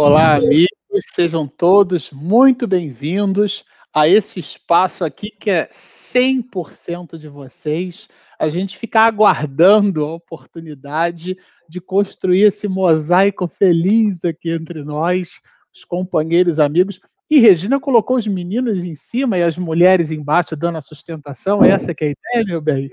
Olá, amigos, sejam todos muito bem-vindos a esse espaço aqui que é 100% de vocês. A gente fica aguardando a oportunidade de construir esse mosaico feliz aqui entre nós, os companheiros, amigos. E Regina colocou os meninos em cima e as mulheres embaixo dando a sustentação. Essa que é a ideia, meu bem?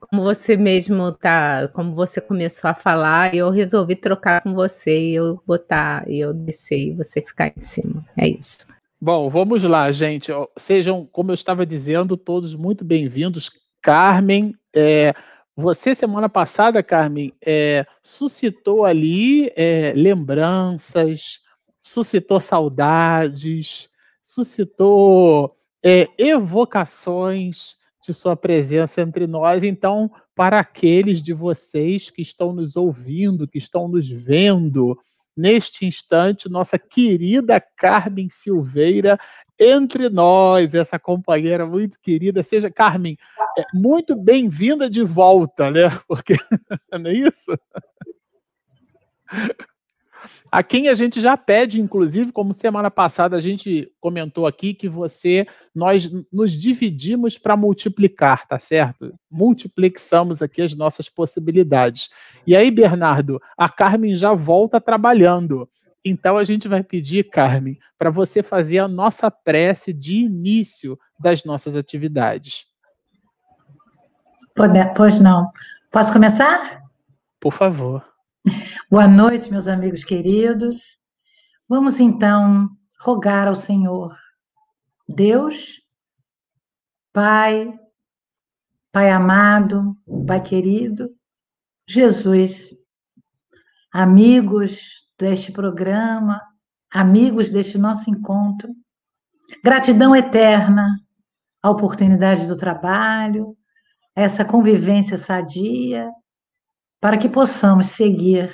Como você mesmo tá, como você começou a falar, eu resolvi trocar com você e eu botar, e eu descer e você ficar em cima. É isso. Bom, vamos lá, gente. Sejam, como eu estava dizendo, todos muito bem-vindos. Carmen, é, você semana passada, Carmen, é, suscitou ali é, lembranças, suscitou saudades, suscitou é, evocações de sua presença entre nós. Então, para aqueles de vocês que estão nos ouvindo, que estão nos vendo, neste instante, nossa querida Carmen Silveira entre nós, essa companheira muito querida. Seja, Carmen, é, muito bem-vinda de volta, né? Porque não é isso? A quem a gente já pede, inclusive, como semana passada a gente comentou aqui, que você, nós nos dividimos para multiplicar, tá certo? Multiplicamos aqui as nossas possibilidades. E aí, Bernardo, a Carmen já volta trabalhando. Então a gente vai pedir, Carmen, para você fazer a nossa prece de início das nossas atividades. Pois não. Posso começar? Por favor. Boa noite, meus amigos queridos. Vamos então rogar ao Senhor, Deus, Pai, Pai amado, Pai querido, Jesus, amigos deste programa, amigos deste nosso encontro, gratidão eterna à oportunidade do trabalho, essa convivência sadia, para que possamos seguir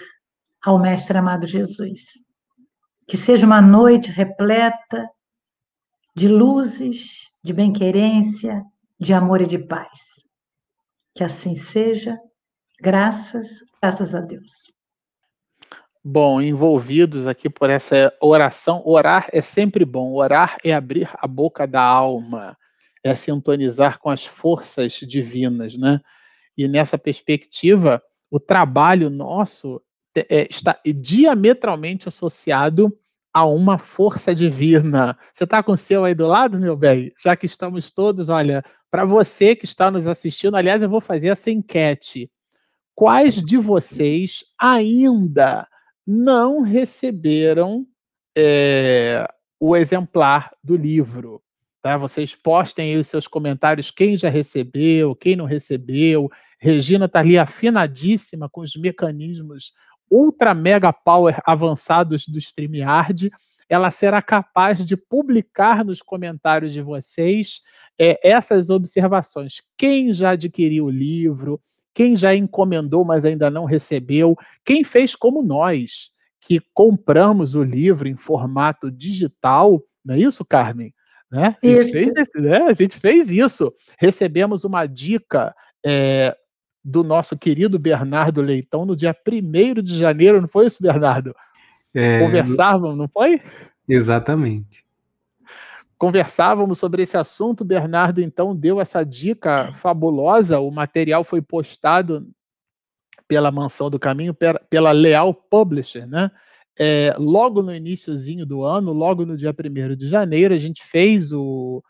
ao Mestre amado Jesus. Que seja uma noite repleta de luzes, de bem-querência, de amor e de paz. Que assim seja, graças, graças a Deus. Bom, envolvidos aqui por essa oração, orar é sempre bom, orar é abrir a boca da alma, é sintonizar com as forças divinas, né? E nessa perspectiva, o trabalho nosso é, está diametralmente associado a uma força divina. Você está com o seu aí do lado, meu bem? Já que estamos todos, olha, para você que está nos assistindo, aliás, eu vou fazer essa enquete. Quais de vocês ainda não receberam é, o exemplar do livro? Tá? Vocês postem aí os seus comentários, quem já recebeu, quem não recebeu. Regina está ali afinadíssima com os mecanismos ultra mega power avançados do StreamYard. Ela será capaz de publicar nos comentários de vocês é, essas observações. Quem já adquiriu o livro, quem já encomendou, mas ainda não recebeu, quem fez como nós, que compramos o livro em formato digital, não é isso, Carmen? Né? A, gente fez, né? a gente fez isso. Recebemos uma dica é, do nosso querido Bernardo Leitão no dia 1 de janeiro, não foi isso, Bernardo? É... Conversávamos, não foi? Exatamente. Conversávamos sobre esse assunto, Bernardo então deu essa dica fabulosa. O material foi postado pela Mansão do Caminho, pela Leal Publisher, né? É, logo no iníciozinho do ano, logo no dia 1 de janeiro, a gente fez o,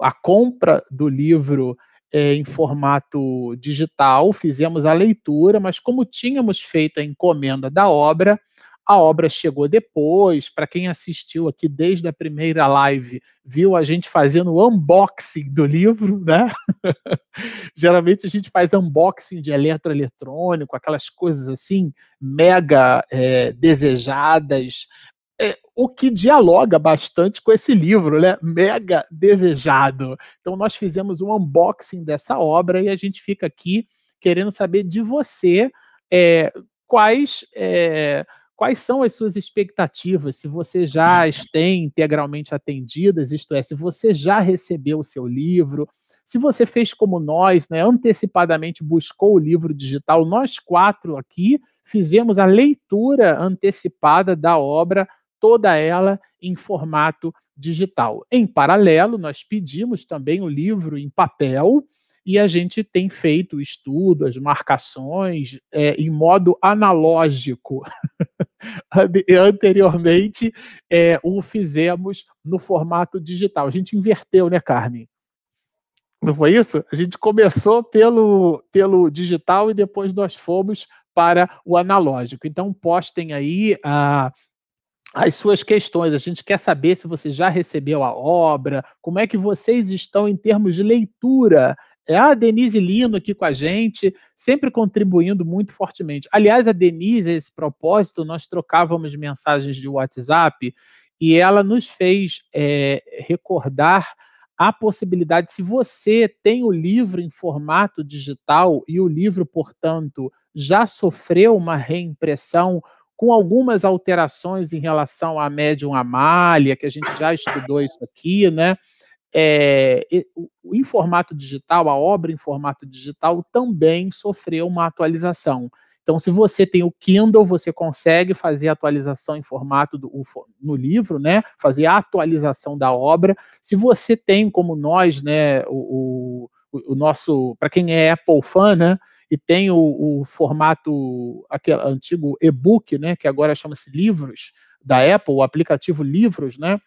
a compra do livro é, em formato digital, fizemos a leitura, mas como tínhamos feito a encomenda da obra, a obra chegou depois. Para quem assistiu aqui desde a primeira live, viu a gente fazendo o unboxing do livro, né? Geralmente a gente faz unboxing de eletroeletrônico, aquelas coisas assim, mega é, desejadas. É, o que dialoga bastante com esse livro, né? Mega desejado. Então, nós fizemos um unboxing dessa obra e a gente fica aqui querendo saber de você é, quais é, quais são as suas expectativas, se você já as tem integralmente atendidas, isto é, se você já recebeu o seu livro, se você fez como nós, né, antecipadamente buscou o livro digital, nós quatro aqui fizemos a leitura antecipada da obra, toda ela em formato digital. Em paralelo, nós pedimos também o livro em papel e a gente tem feito o estudo, as marcações é, em modo analógico. Anteriormente, é, o fizemos no formato digital. A gente inverteu, né, Carmen? Não foi isso? A gente começou pelo, pelo digital e depois nós fomos para o analógico. Então, postem aí a as suas questões. A gente quer saber se você já recebeu a obra, como é que vocês estão em termos de leitura. É a Denise Lino aqui com a gente, sempre contribuindo muito fortemente. Aliás, a Denise, a esse propósito, nós trocávamos mensagens de WhatsApp e ela nos fez é, recordar a possibilidade, se você tem o livro em formato digital e o livro, portanto, já sofreu uma reimpressão com algumas alterações em relação à médium Amália, que a gente já estudou isso aqui, né? É, em formato digital, a obra em formato digital também sofreu uma atualização. Então, se você tem o Kindle, você consegue fazer a atualização em formato do, no livro, né? Fazer a atualização da obra. Se você tem, como nós, né, o, o, o nosso, para quem é Apple fan, né? e tem o, o formato aquele antigo e-book, né, que agora chama-se Livros da Apple, o aplicativo Livros, né,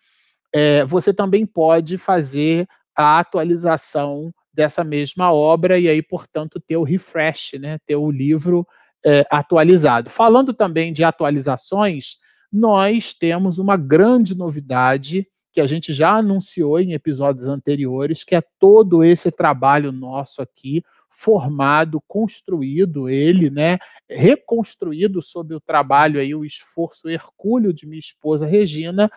é, você também pode fazer a atualização dessa mesma obra e aí, portanto, ter o refresh, né, ter o livro é, atualizado. Falando também de atualizações, nós temos uma grande novidade que a gente já anunciou em episódios anteriores, que é todo esse trabalho nosso aqui, formado, construído ele, né, reconstruído sob o trabalho aí, o esforço hercúleo de minha esposa Regina,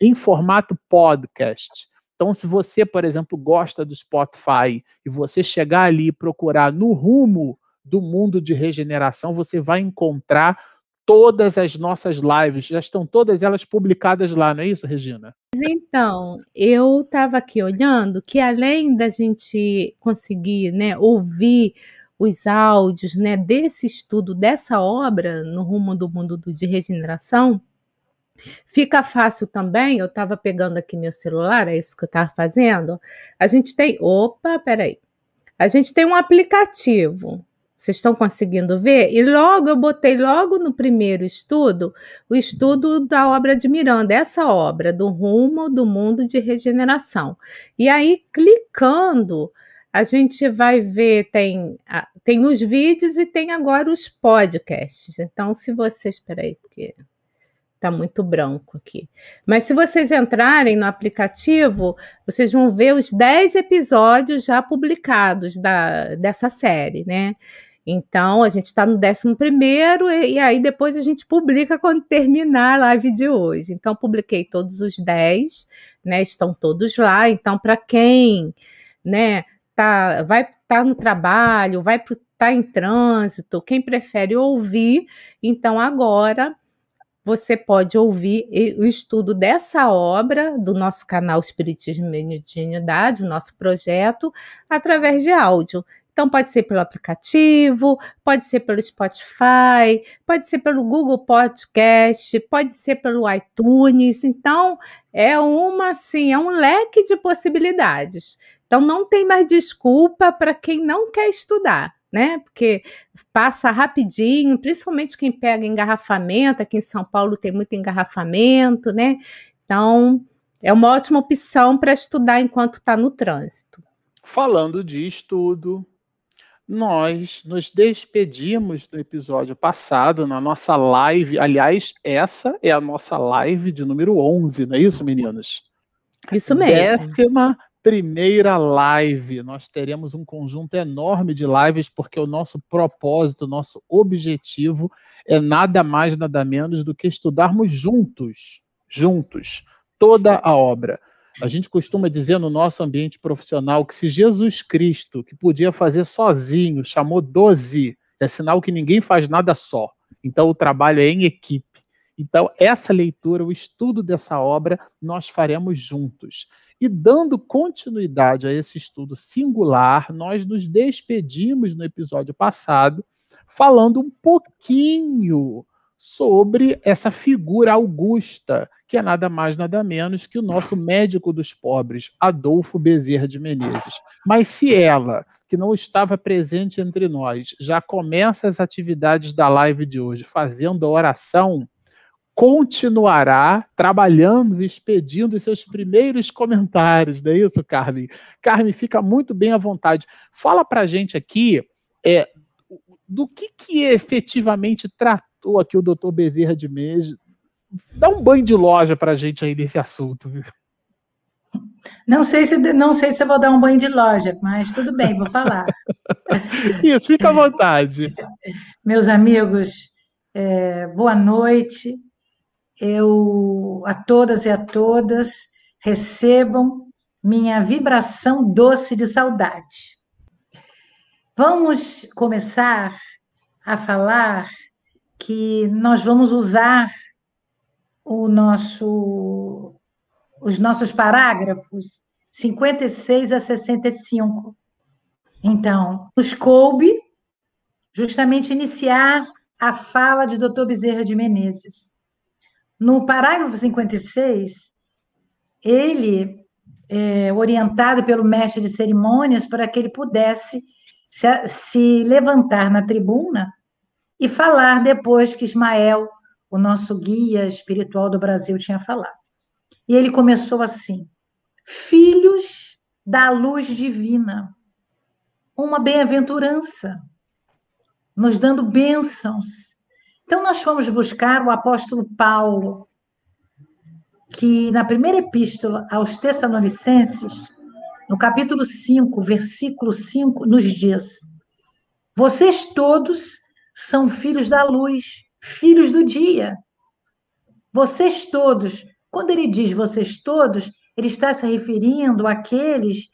em formato podcast. Então, se você, por exemplo, gosta do Spotify e você chegar ali e procurar no rumo do mundo de regeneração, você vai encontrar todas as nossas lives, já estão todas elas publicadas lá, não é isso, Regina? Então, eu estava aqui olhando que além da gente conseguir né, ouvir os áudios né, desse estudo, dessa obra no rumo do mundo de regeneração, fica fácil também. Eu estava pegando aqui meu celular, é isso que eu estava fazendo. A gente tem. Opa, peraí. A gente tem um aplicativo vocês estão conseguindo ver? E logo eu botei logo no primeiro estudo o estudo da obra de Miranda, essa obra do rumo do mundo de regeneração. E aí clicando, a gente vai ver tem tem os vídeos e tem agora os podcasts. Então, se vocês, espera aí, porque tá muito branco aqui. Mas se vocês entrarem no aplicativo, vocês vão ver os 10 episódios já publicados da, dessa série, né? Então, a gente está no 11 primeiro e, e aí depois a gente publica quando terminar a live de hoje. Então, publiquei todos os 10, né? Estão todos lá. Então, para quem, né, tá, vai tá no trabalho, vai estar tá em trânsito, quem prefere ouvir, então agora você pode ouvir o estudo dessa obra do nosso canal Espiritismo e Mediunidade, o nosso projeto, através de áudio. Então, pode ser pelo aplicativo, pode ser pelo Spotify, pode ser pelo Google Podcast, pode ser pelo iTunes. Então, é uma, assim, é um leque de possibilidades. Então, não tem mais desculpa para quem não quer estudar, né? Porque passa rapidinho, principalmente quem pega engarrafamento. Aqui em São Paulo tem muito engarrafamento, né? Então, é uma ótima opção para estudar enquanto está no trânsito. Falando de estudo, nós nos despedimos no episódio passado, na nossa live. Aliás, essa é a nossa live de número 11, não é isso, meninos? Isso mesmo. Décima primeira live. Nós teremos um conjunto enorme de lives, porque o nosso propósito, o nosso objetivo é nada mais, nada menos do que estudarmos juntos, juntos, toda a obra. A gente costuma dizer no nosso ambiente profissional que se Jesus Cristo, que podia fazer sozinho, chamou doze, é sinal que ninguém faz nada só. Então o trabalho é em equipe. Então, essa leitura, o estudo dessa obra, nós faremos juntos. E dando continuidade a esse estudo singular, nós nos despedimos no episódio passado falando um pouquinho sobre essa figura augusta, que é nada mais nada menos que o nosso médico dos pobres, Adolfo Bezerra de Menezes. Mas se ela, que não estava presente entre nós, já começa as atividades da live de hoje fazendo a oração, continuará trabalhando e expedindo seus primeiros comentários, não é isso, Carmen? Carmen, fica muito bem à vontade. Fala para a gente aqui é, do que, que efetivamente tratou aqui o doutor Bezerra de Menezes. Dá um banho de loja para a gente aí nesse assunto. Viu? Não sei se não sei se eu vou dar um banho de loja, mas tudo bem, vou falar. Isso, fica à vontade. Meus amigos, é, boa noite. Eu a todas e a todas recebam minha vibração doce de saudade. Vamos começar a falar que nós vamos usar o nosso, os nossos parágrafos 56 a 65. Então, nos coube justamente iniciar a fala de Dr. Bezerra de Menezes. No parágrafo 56, ele, é, orientado pelo mestre de cerimônias para que ele pudesse se, se levantar na tribuna e falar depois que Ismael, o nosso guia espiritual do Brasil, tinha falado. E ele começou assim: Filhos da luz divina, uma bem-aventurança, nos dando bênçãos. Então, nós fomos buscar o apóstolo Paulo, que na primeira epístola aos Tessalonicenses, no capítulo 5, versículo 5, nos diz: Vocês todos são filhos da luz, filhos do dia. Vocês todos, quando ele diz vocês todos, ele está se referindo àqueles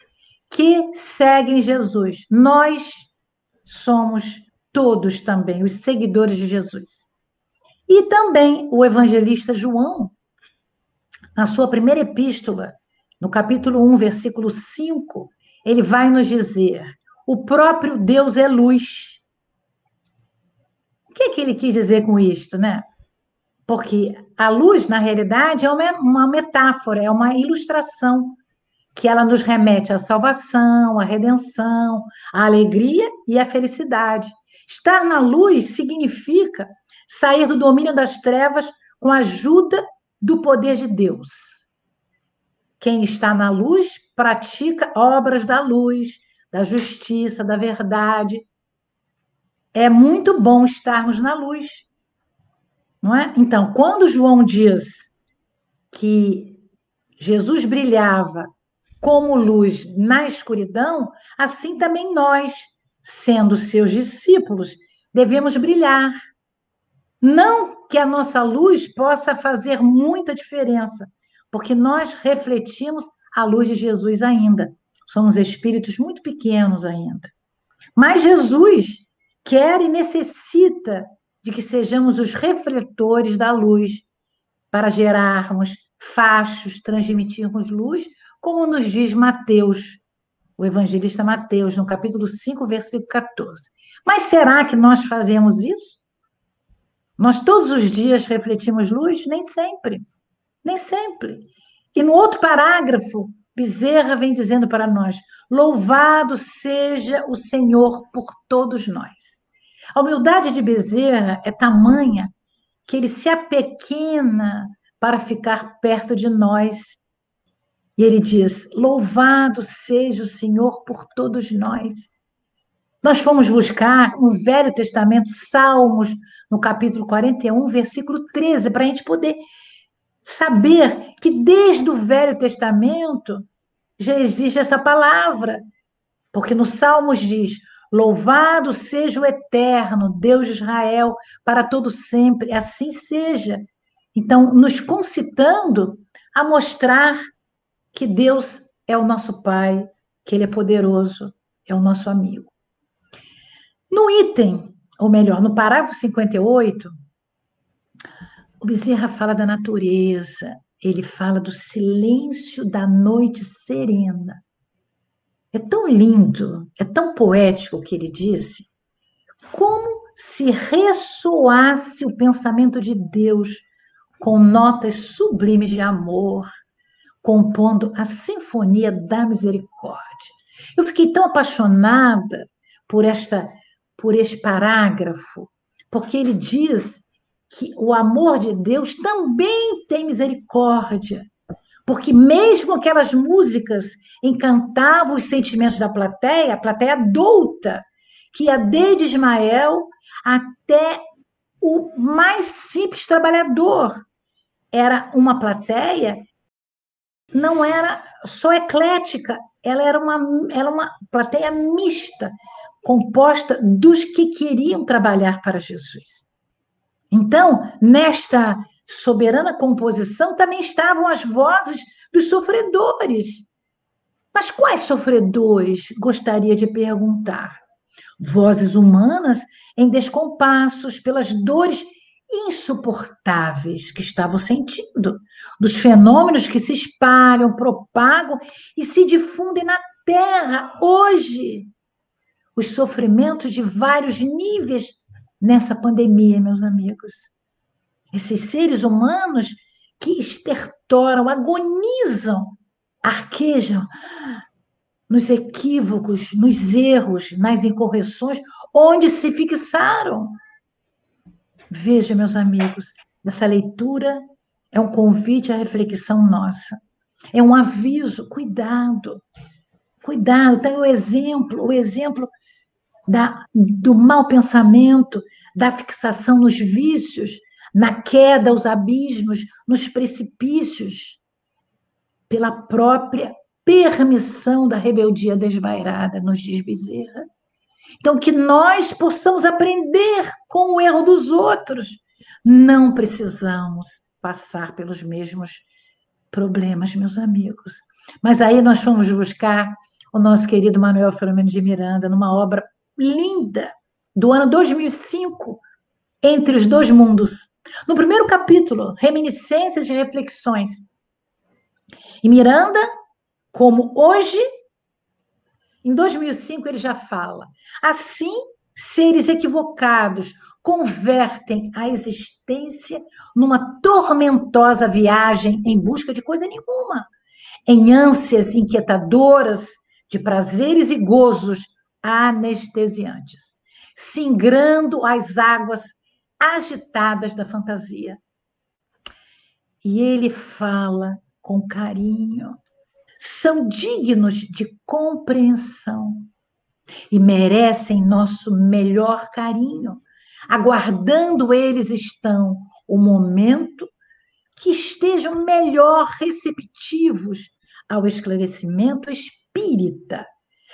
que seguem Jesus. Nós somos todos também os seguidores de Jesus. E também o evangelista João, na sua primeira epístola, no capítulo 1, versículo 5, ele vai nos dizer: o próprio Deus é luz o que, é que ele quis dizer com isto, né? Porque a luz, na realidade, é uma, uma metáfora, é uma ilustração que ela nos remete à salvação, à redenção, à alegria e à felicidade. Estar na luz significa sair do domínio das trevas com a ajuda do poder de Deus. Quem está na luz pratica obras da luz, da justiça, da verdade, é muito bom estarmos na luz. Não é? Então, quando João diz que Jesus brilhava como luz na escuridão, assim também nós, sendo seus discípulos, devemos brilhar. Não que a nossa luz possa fazer muita diferença, porque nós refletimos a luz de Jesus ainda. Somos espíritos muito pequenos ainda. Mas Jesus quer e necessita de que sejamos os refletores da luz para gerarmos fachos, transmitirmos luz, como nos diz Mateus, o evangelista Mateus, no capítulo 5, versículo 14. Mas será que nós fazemos isso? Nós todos os dias refletimos luz? Nem sempre. Nem sempre. E no outro parágrafo, Bezerra vem dizendo para nós: Louvado seja o Senhor por todos nós. A humildade de Bezerra é tamanha que ele se apequena para ficar perto de nós. E ele diz: Louvado seja o Senhor por todos nós. Nós fomos buscar no Velho Testamento, Salmos, no capítulo 41, versículo 13, para a gente poder saber que desde o Velho Testamento já existe essa palavra. Porque no Salmos diz: Louvado seja o eterno Deus de Israel para todo sempre, assim seja. Então, nos concitando a mostrar que Deus é o nosso Pai, que Ele é poderoso, é o nosso amigo. No item, ou melhor, no parágrafo 58, o Bezerra fala da natureza, ele fala do silêncio da noite serena. É tão lindo, é tão poético o que ele disse. Como se ressoasse o pensamento de Deus com notas sublimes de amor, compondo a Sinfonia da Misericórdia. Eu fiquei tão apaixonada por esta por este parágrafo, porque ele diz que o amor de Deus também tem misericórdia. Porque mesmo aquelas músicas encantavam os sentimentos da plateia, a plateia adulta, que ia desde Ismael até o mais simples trabalhador. Era uma plateia, não era só eclética, ela era uma, era uma plateia mista, composta dos que queriam trabalhar para Jesus. Então, nesta soberana composição também estavam as vozes dos sofredores. Mas quais sofredores? Gostaria de perguntar. Vozes humanas em descompassos pelas dores insuportáveis que estavam sentindo, dos fenômenos que se espalham, propagam e se difundem na Terra hoje. Os sofrimentos de vários níveis nessa pandemia, meus amigos. Esses seres humanos que estertoram, agonizam, arquejam nos equívocos, nos erros, nas incorreções, onde se fixaram. Veja, meus amigos, essa leitura é um convite à reflexão nossa. É um aviso, cuidado. Cuidado, tem o exemplo, o exemplo da, do mau pensamento, da fixação nos vícios, na queda aos abismos, nos precipícios, pela própria permissão da rebeldia desvairada, nos diz Bezerra. Então, que nós possamos aprender com o erro dos outros. Não precisamos passar pelos mesmos problemas, meus amigos. Mas aí nós fomos buscar o nosso querido Manuel Filomeno de Miranda numa obra linda do ano 2005, Entre os Dois Mundos. No primeiro capítulo, Reminiscências e Reflexões. E Miranda, como hoje, em 2005 ele já fala. Assim, seres equivocados convertem a existência numa tormentosa viagem em busca de coisa nenhuma, em ânsias inquietadoras de prazeres e gozos anestesiantes, singrando as águas agitadas da fantasia. E ele fala com carinho, são dignos de compreensão e merecem nosso melhor carinho. Aguardando eles estão o momento que estejam melhor receptivos ao esclarecimento espírita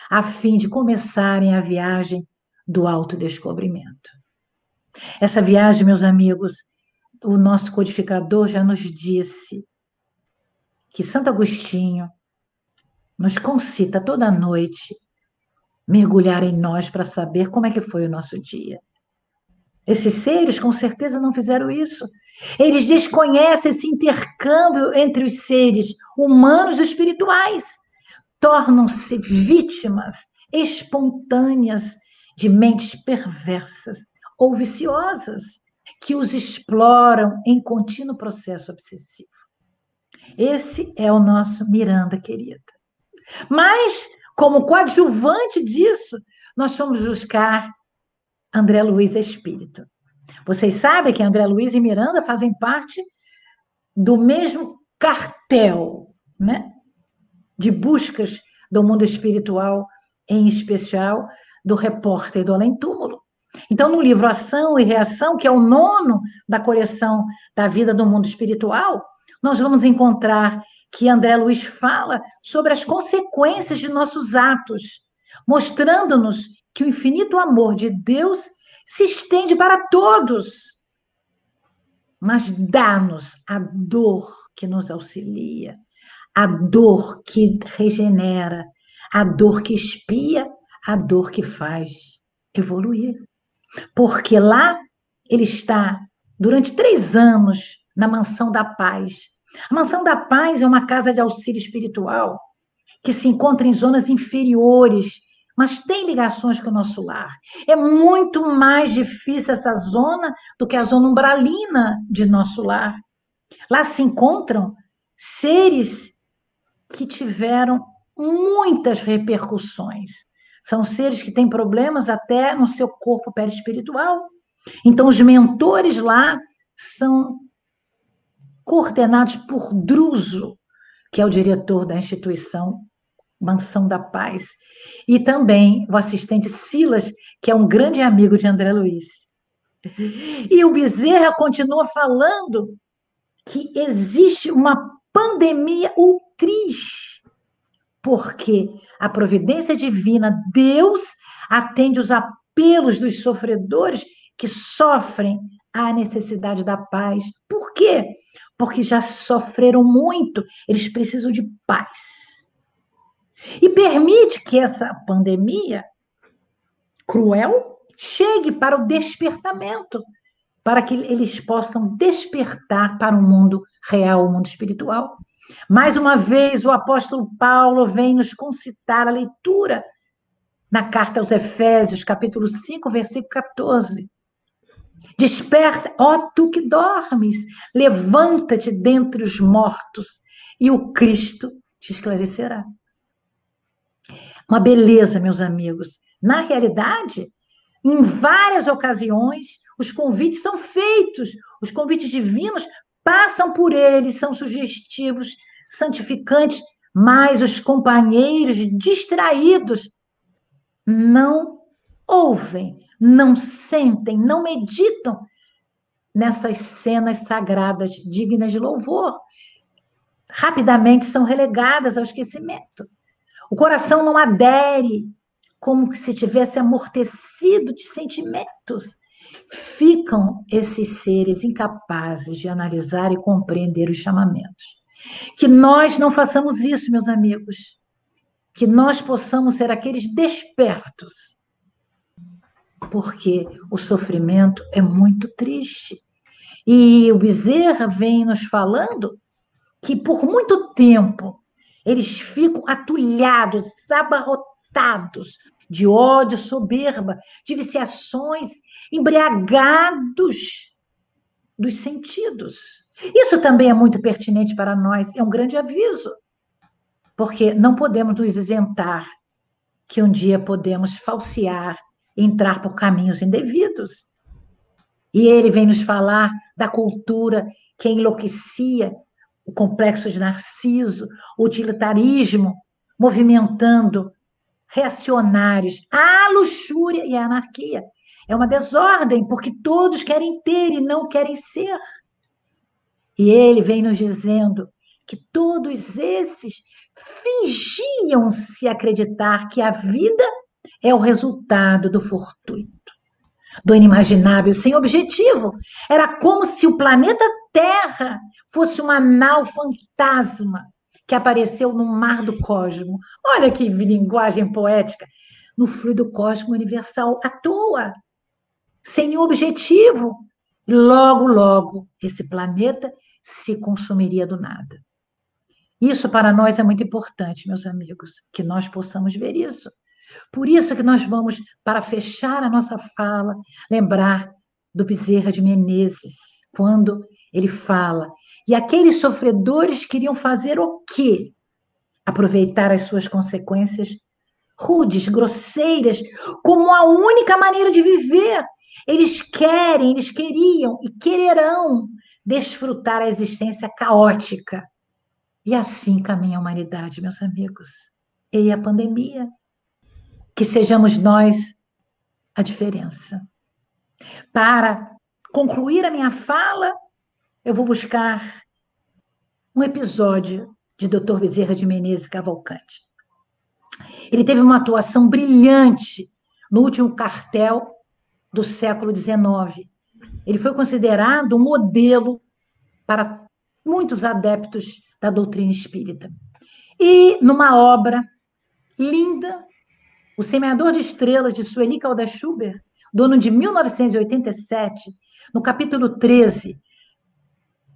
a fim de começarem a viagem do autodescobrimento. Essa viagem, meus amigos, o nosso codificador já nos disse que Santo Agostinho nos concita toda noite mergulhar em nós para saber como é que foi o nosso dia. Esses seres com certeza não fizeram isso. Eles desconhecem esse intercâmbio entre os seres humanos e espirituais tornam-se vítimas espontâneas de mentes perversas ou viciosas que os exploram em contínuo processo obsessivo. Esse é o nosso Miranda querida. Mas, como coadjuvante disso, nós fomos buscar André Luiz Espírito. Vocês sabem que André Luiz e Miranda fazem parte do mesmo cartel, né? de buscas do mundo espiritual, em especial do repórter do além-túmulo. Então, no livro Ação e Reação, que é o nono da coleção da vida do mundo espiritual, nós vamos encontrar que André Luiz fala sobre as consequências de nossos atos, mostrando-nos que o infinito amor de Deus se estende para todos, mas dá-nos a dor que nos auxilia, a dor que regenera, a dor que espia, a dor que faz evoluir. Porque lá ele está durante três anos na Mansão da Paz. A Mansão da Paz é uma casa de auxílio espiritual que se encontra em zonas inferiores mas tem ligações com o nosso lar. É muito mais difícil essa zona do que a zona umbralina de nosso lar. Lá se encontram seres que tiveram muitas repercussões. São seres que têm problemas até no seu corpo perispiritual. Então, os mentores lá são coordenados por Druso, que é o diretor da instituição Mansão da Paz, e também o assistente Silas, que é um grande amigo de André Luiz. E o Bezerra continua falando que existe uma pandemia ultris, porque a providência divina, Deus, atende os apelos dos sofredores que sofrem a necessidade da paz. Por quê? Porque já sofreram muito, eles precisam de paz. E permite que essa pandemia cruel chegue para o despertamento, para que eles possam despertar para o mundo real, o mundo espiritual. Mais uma vez, o apóstolo Paulo vem nos concitar a leitura na carta aos Efésios, capítulo 5, versículo 14. Desperta, ó tu que dormes, levanta-te dentre os mortos, e o Cristo te esclarecerá. Uma beleza, meus amigos. Na realidade, em várias ocasiões, os convites são feitos, os convites divinos passam por eles, são sugestivos, santificantes, mas os companheiros distraídos não ouvem, não sentem, não meditam nessas cenas sagradas dignas de louvor. Rapidamente são relegadas ao esquecimento. O coração não adere, como se tivesse amortecido de sentimentos. Ficam esses seres incapazes de analisar e compreender os chamamentos. Que nós não façamos isso, meus amigos. Que nós possamos ser aqueles despertos. Porque o sofrimento é muito triste. E o Bezerra vem nos falando que por muito tempo eles ficam atulhados, abarrotados de ódio, soberba, de viciações, embriagados dos sentidos. Isso também é muito pertinente para nós, é um grande aviso, porque não podemos nos isentar que um dia podemos falsear, entrar por caminhos indevidos. E ele vem nos falar da cultura que enlouquecia, o complexo de Narciso, o utilitarismo, movimentando reacionários, a luxúria e a anarquia. É uma desordem, porque todos querem ter e não querem ser. E ele vem nos dizendo que todos esses fingiam-se acreditar que a vida é o resultado do fortuito do inimaginável, sem objetivo. Era como se o planeta Terra fosse uma nau fantasma que apareceu no mar do cosmo. Olha que linguagem poética. No fluido cósmico universal, à toa, sem objetivo. Logo, logo, esse planeta se consumiria do nada. Isso para nós é muito importante, meus amigos, que nós possamos ver isso. Por isso que nós vamos, para fechar a nossa fala, lembrar do Bezerra de Menezes, quando ele fala. E aqueles sofredores queriam fazer o quê? Aproveitar as suas consequências rudes, grosseiras, como a única maneira de viver. Eles querem, eles queriam e quererão desfrutar a existência caótica. E assim caminha a humanidade, meus amigos. E a pandemia que sejamos nós a diferença. Para concluir a minha fala, eu vou buscar um episódio de Dr. Bezerra de Menezes Cavalcante. Ele teve uma atuação brilhante no último cartel do século XIX. Ele foi considerado um modelo para muitos adeptos da doutrina espírita. E numa obra linda, o Semeador de Estrelas, de Sueli Caldas Schubert, do ano de 1987, no capítulo 13,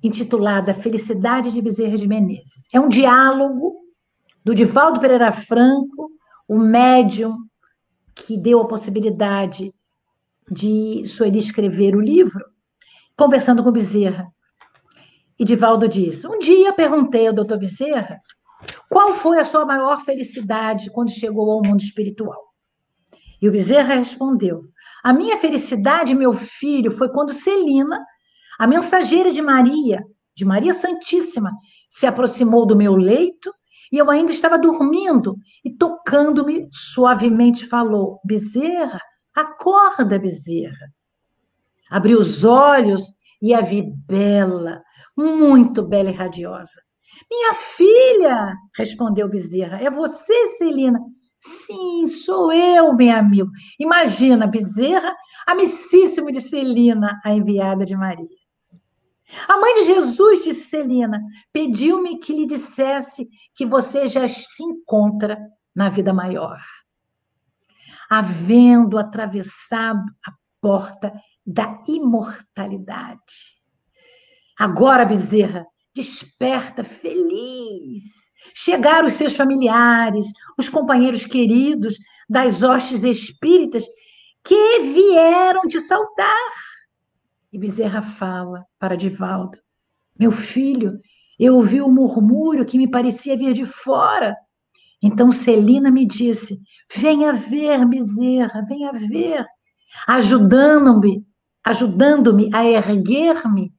intitulado A Felicidade de Bezerra de Menezes. É um diálogo do Divaldo Pereira Franco, o médium que deu a possibilidade de Sueli escrever o livro, conversando com Bezerra. E Divaldo disse: Um dia perguntei ao doutor Bezerra qual foi a sua maior felicidade quando chegou ao mundo espiritual. E o Bezerra respondeu: A minha felicidade, meu filho, foi quando Celina, a mensageira de Maria, de Maria Santíssima, se aproximou do meu leito e eu ainda estava dormindo e tocando-me suavemente falou: Bezerra, acorda, Bezerra. Abri os olhos e a vi bela, muito bela e radiosa. Minha filha, respondeu Bezerra, é você, Celina? Sim, sou eu, meu amigo. Imagina, Bezerra, amicíssimo de Celina, a enviada de Maria. A mãe de Jesus, disse Celina, pediu-me que lhe dissesse que você já se encontra na vida maior. Havendo atravessado a porta da imortalidade. Agora, Bezerra, desperta feliz. Chegaram os seus familiares, os companheiros queridos das hostes espíritas que vieram te saudar. E Bezerra fala para Divaldo: Meu filho, eu ouvi um murmúrio que me parecia vir de fora. Então Celina me disse: Venha ver, Bezerra, venha ver. Ajudando-me, ajudando-me a erguer-me,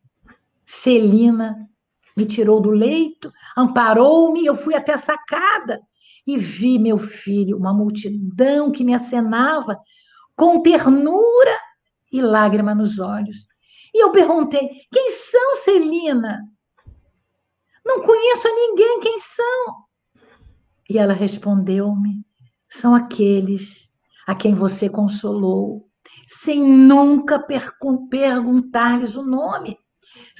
Celina me tirou do leito, amparou-me, eu fui até a sacada e vi, meu filho, uma multidão que me acenava com ternura e lágrima nos olhos. E eu perguntei: quem são, Celina? Não conheço a ninguém, quem são? E ela respondeu-me: são aqueles a quem você consolou, sem nunca perguntar-lhes o nome.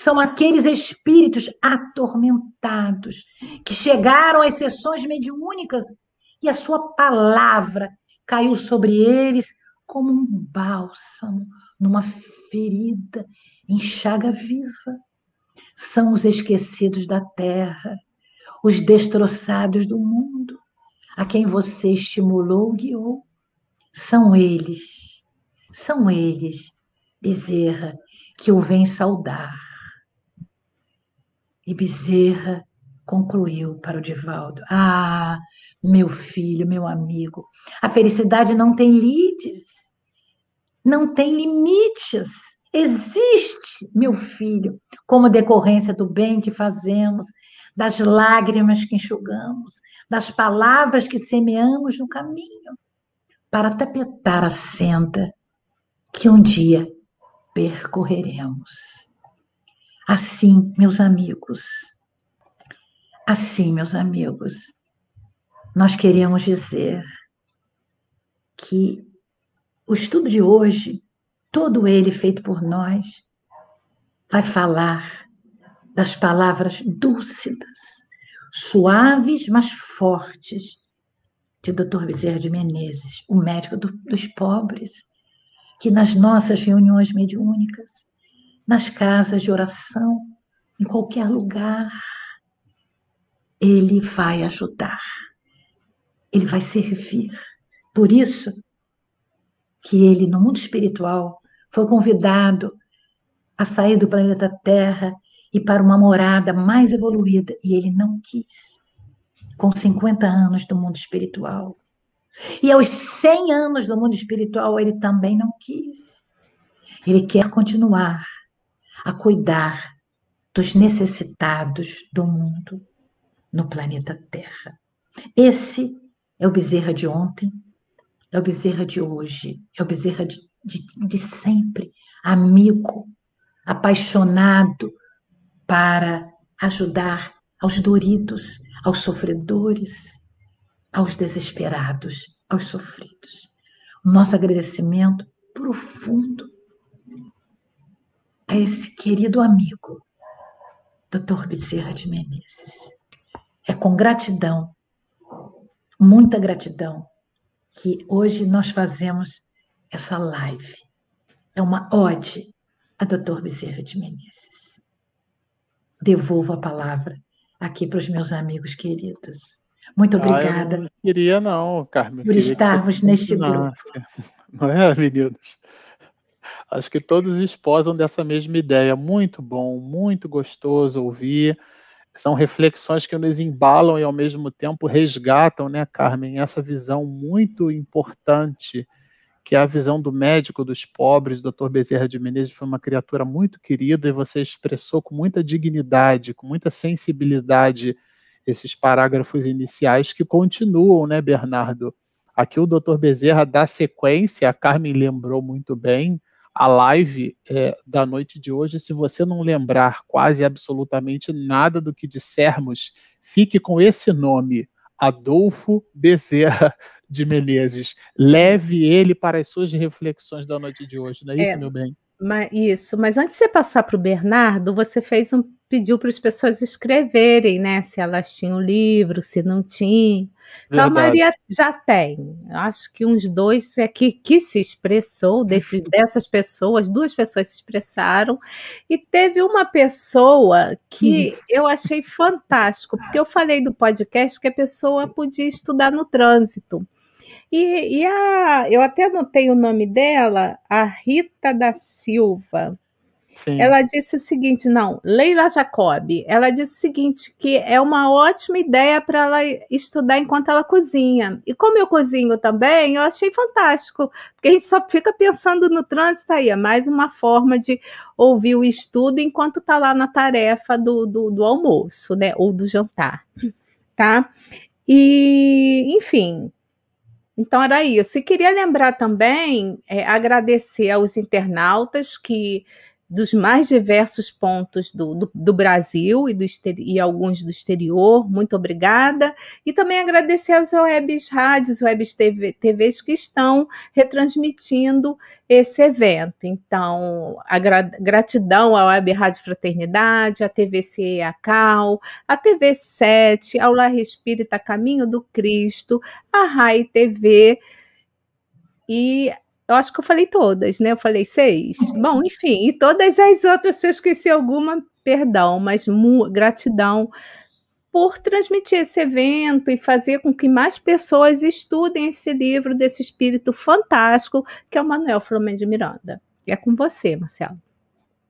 São aqueles espíritos atormentados que chegaram às sessões mediúnicas e a sua palavra caiu sobre eles como um bálsamo numa ferida, enxaga viva. São os esquecidos da terra, os destroçados do mundo, a quem você estimulou, guiou. São eles, são eles, Bezerra, que o vem saudar. E Bezerra concluiu para o Divaldo: Ah, meu filho, meu amigo, a felicidade não tem lides, não tem limites. Existe, meu filho, como decorrência do bem que fazemos, das lágrimas que enxugamos, das palavras que semeamos no caminho, para tapetar a senda que um dia percorreremos. Assim, meus amigos, assim, meus amigos, nós queremos dizer que o estudo de hoje, todo ele feito por nós, vai falar das palavras dúlcidas, suaves, mas fortes, de Dr. Bezerra de Menezes, o médico do, dos pobres, que nas nossas reuniões mediúnicas, nas casas de oração, em qualquer lugar, ele vai ajudar, ele vai servir. Por isso, que ele, no mundo espiritual, foi convidado a sair do planeta Terra e para uma morada mais evoluída, e ele não quis. Com 50 anos do mundo espiritual. E aos 100 anos do mundo espiritual, ele também não quis. Ele quer continuar a cuidar dos necessitados do mundo no planeta Terra. Esse é o Bezerra de ontem, é o Bezerra de hoje, é o Bezerra de, de, de sempre, amigo, apaixonado para ajudar aos doridos, aos sofredores, aos desesperados, aos sofridos. O nosso agradecimento profundo a esse querido amigo, Dr. Bezerra de Menezes. É com gratidão, muita gratidão, que hoje nós fazemos essa live. É uma ode a doutor Bezerra de Menezes. Devolvo a palavra aqui para os meus amigos queridos. Muito obrigada. Ah, eu não queria, não, Carmen. Por estarmos neste grupo. Não é, meninos? Acho que todos esposam dessa mesma ideia. Muito bom, muito gostoso ouvir. São reflexões que nos embalam e, ao mesmo tempo, resgatam, né, Carmen, essa visão muito importante, que é a visão do médico dos pobres. O Dr. Bezerra de Menezes foi uma criatura muito querida e você expressou com muita dignidade, com muita sensibilidade esses parágrafos iniciais que continuam, né, Bernardo? Aqui o Dr. Bezerra dá sequência, a Carmen lembrou muito bem, a live é, da noite de hoje. Se você não lembrar quase absolutamente nada do que dissermos, fique com esse nome, Adolfo Bezerra de Menezes. Leve ele para as suas reflexões da noite de hoje, não é, é isso, meu bem? Mas, isso, mas antes de você passar para o Bernardo, você fez um pediu para as pessoas escreverem, né? Se elas tinham livro, se não tinham. Então, a Maria já tem. Acho que uns dois é que, que se expressou, desses, dessas pessoas, duas pessoas se expressaram, e teve uma pessoa que eu achei fantástico, porque eu falei do podcast que a pessoa podia estudar no trânsito. E, e a, eu até anotei o nome dela, a Rita da Silva. Ela disse o seguinte, não, Leila Jacob, ela disse o seguinte, que é uma ótima ideia para ela estudar enquanto ela cozinha. E como eu cozinho também, eu achei fantástico, porque a gente só fica pensando no trânsito aí, é mais uma forma de ouvir o estudo enquanto está lá na tarefa do, do, do almoço, né, ou do jantar, tá? E, enfim, então era isso. E queria lembrar também, é, agradecer aos internautas que dos mais diversos pontos do, do, do Brasil e, do e alguns do exterior. Muito obrigada. E também agradecer aos webs rádios, webs TV, TVs que estão retransmitindo esse evento. Então, gratidão à Web Rádio Fraternidade, à TVC a Cal, à TV 7, ao Lar Espírita Caminho do Cristo, à RAI TV e eu acho que eu falei todas, né? Eu falei seis. Bom, enfim, e todas as outras, se eu esqueci alguma, perdão, mas gratidão por transmitir esse evento e fazer com que mais pessoas estudem esse livro desse espírito fantástico que é o Manuel Flamengo de Miranda. E é com você, Marcelo.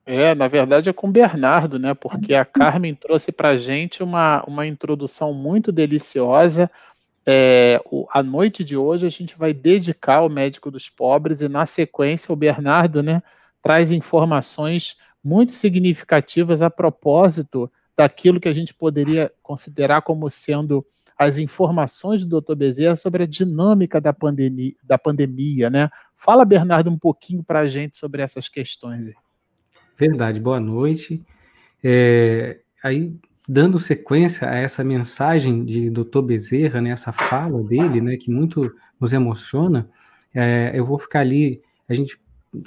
É, na verdade é com o Bernardo, né? Porque a Carmen trouxe para gente uma, uma introdução muito deliciosa, é, o, a noite de hoje a gente vai dedicar ao médico dos pobres e na sequência o Bernardo, né, traz informações muito significativas a propósito daquilo que a gente poderia considerar como sendo as informações do Dr. Bezerra sobre a dinâmica da pandemia, da pandemia, né? Fala, Bernardo, um pouquinho para a gente sobre essas questões. Verdade, boa noite. É, aí, dando sequência a essa mensagem de Dr. Bezerra, né, fala dele, né, que muito nos emociona, é, eu vou ficar ali, a gente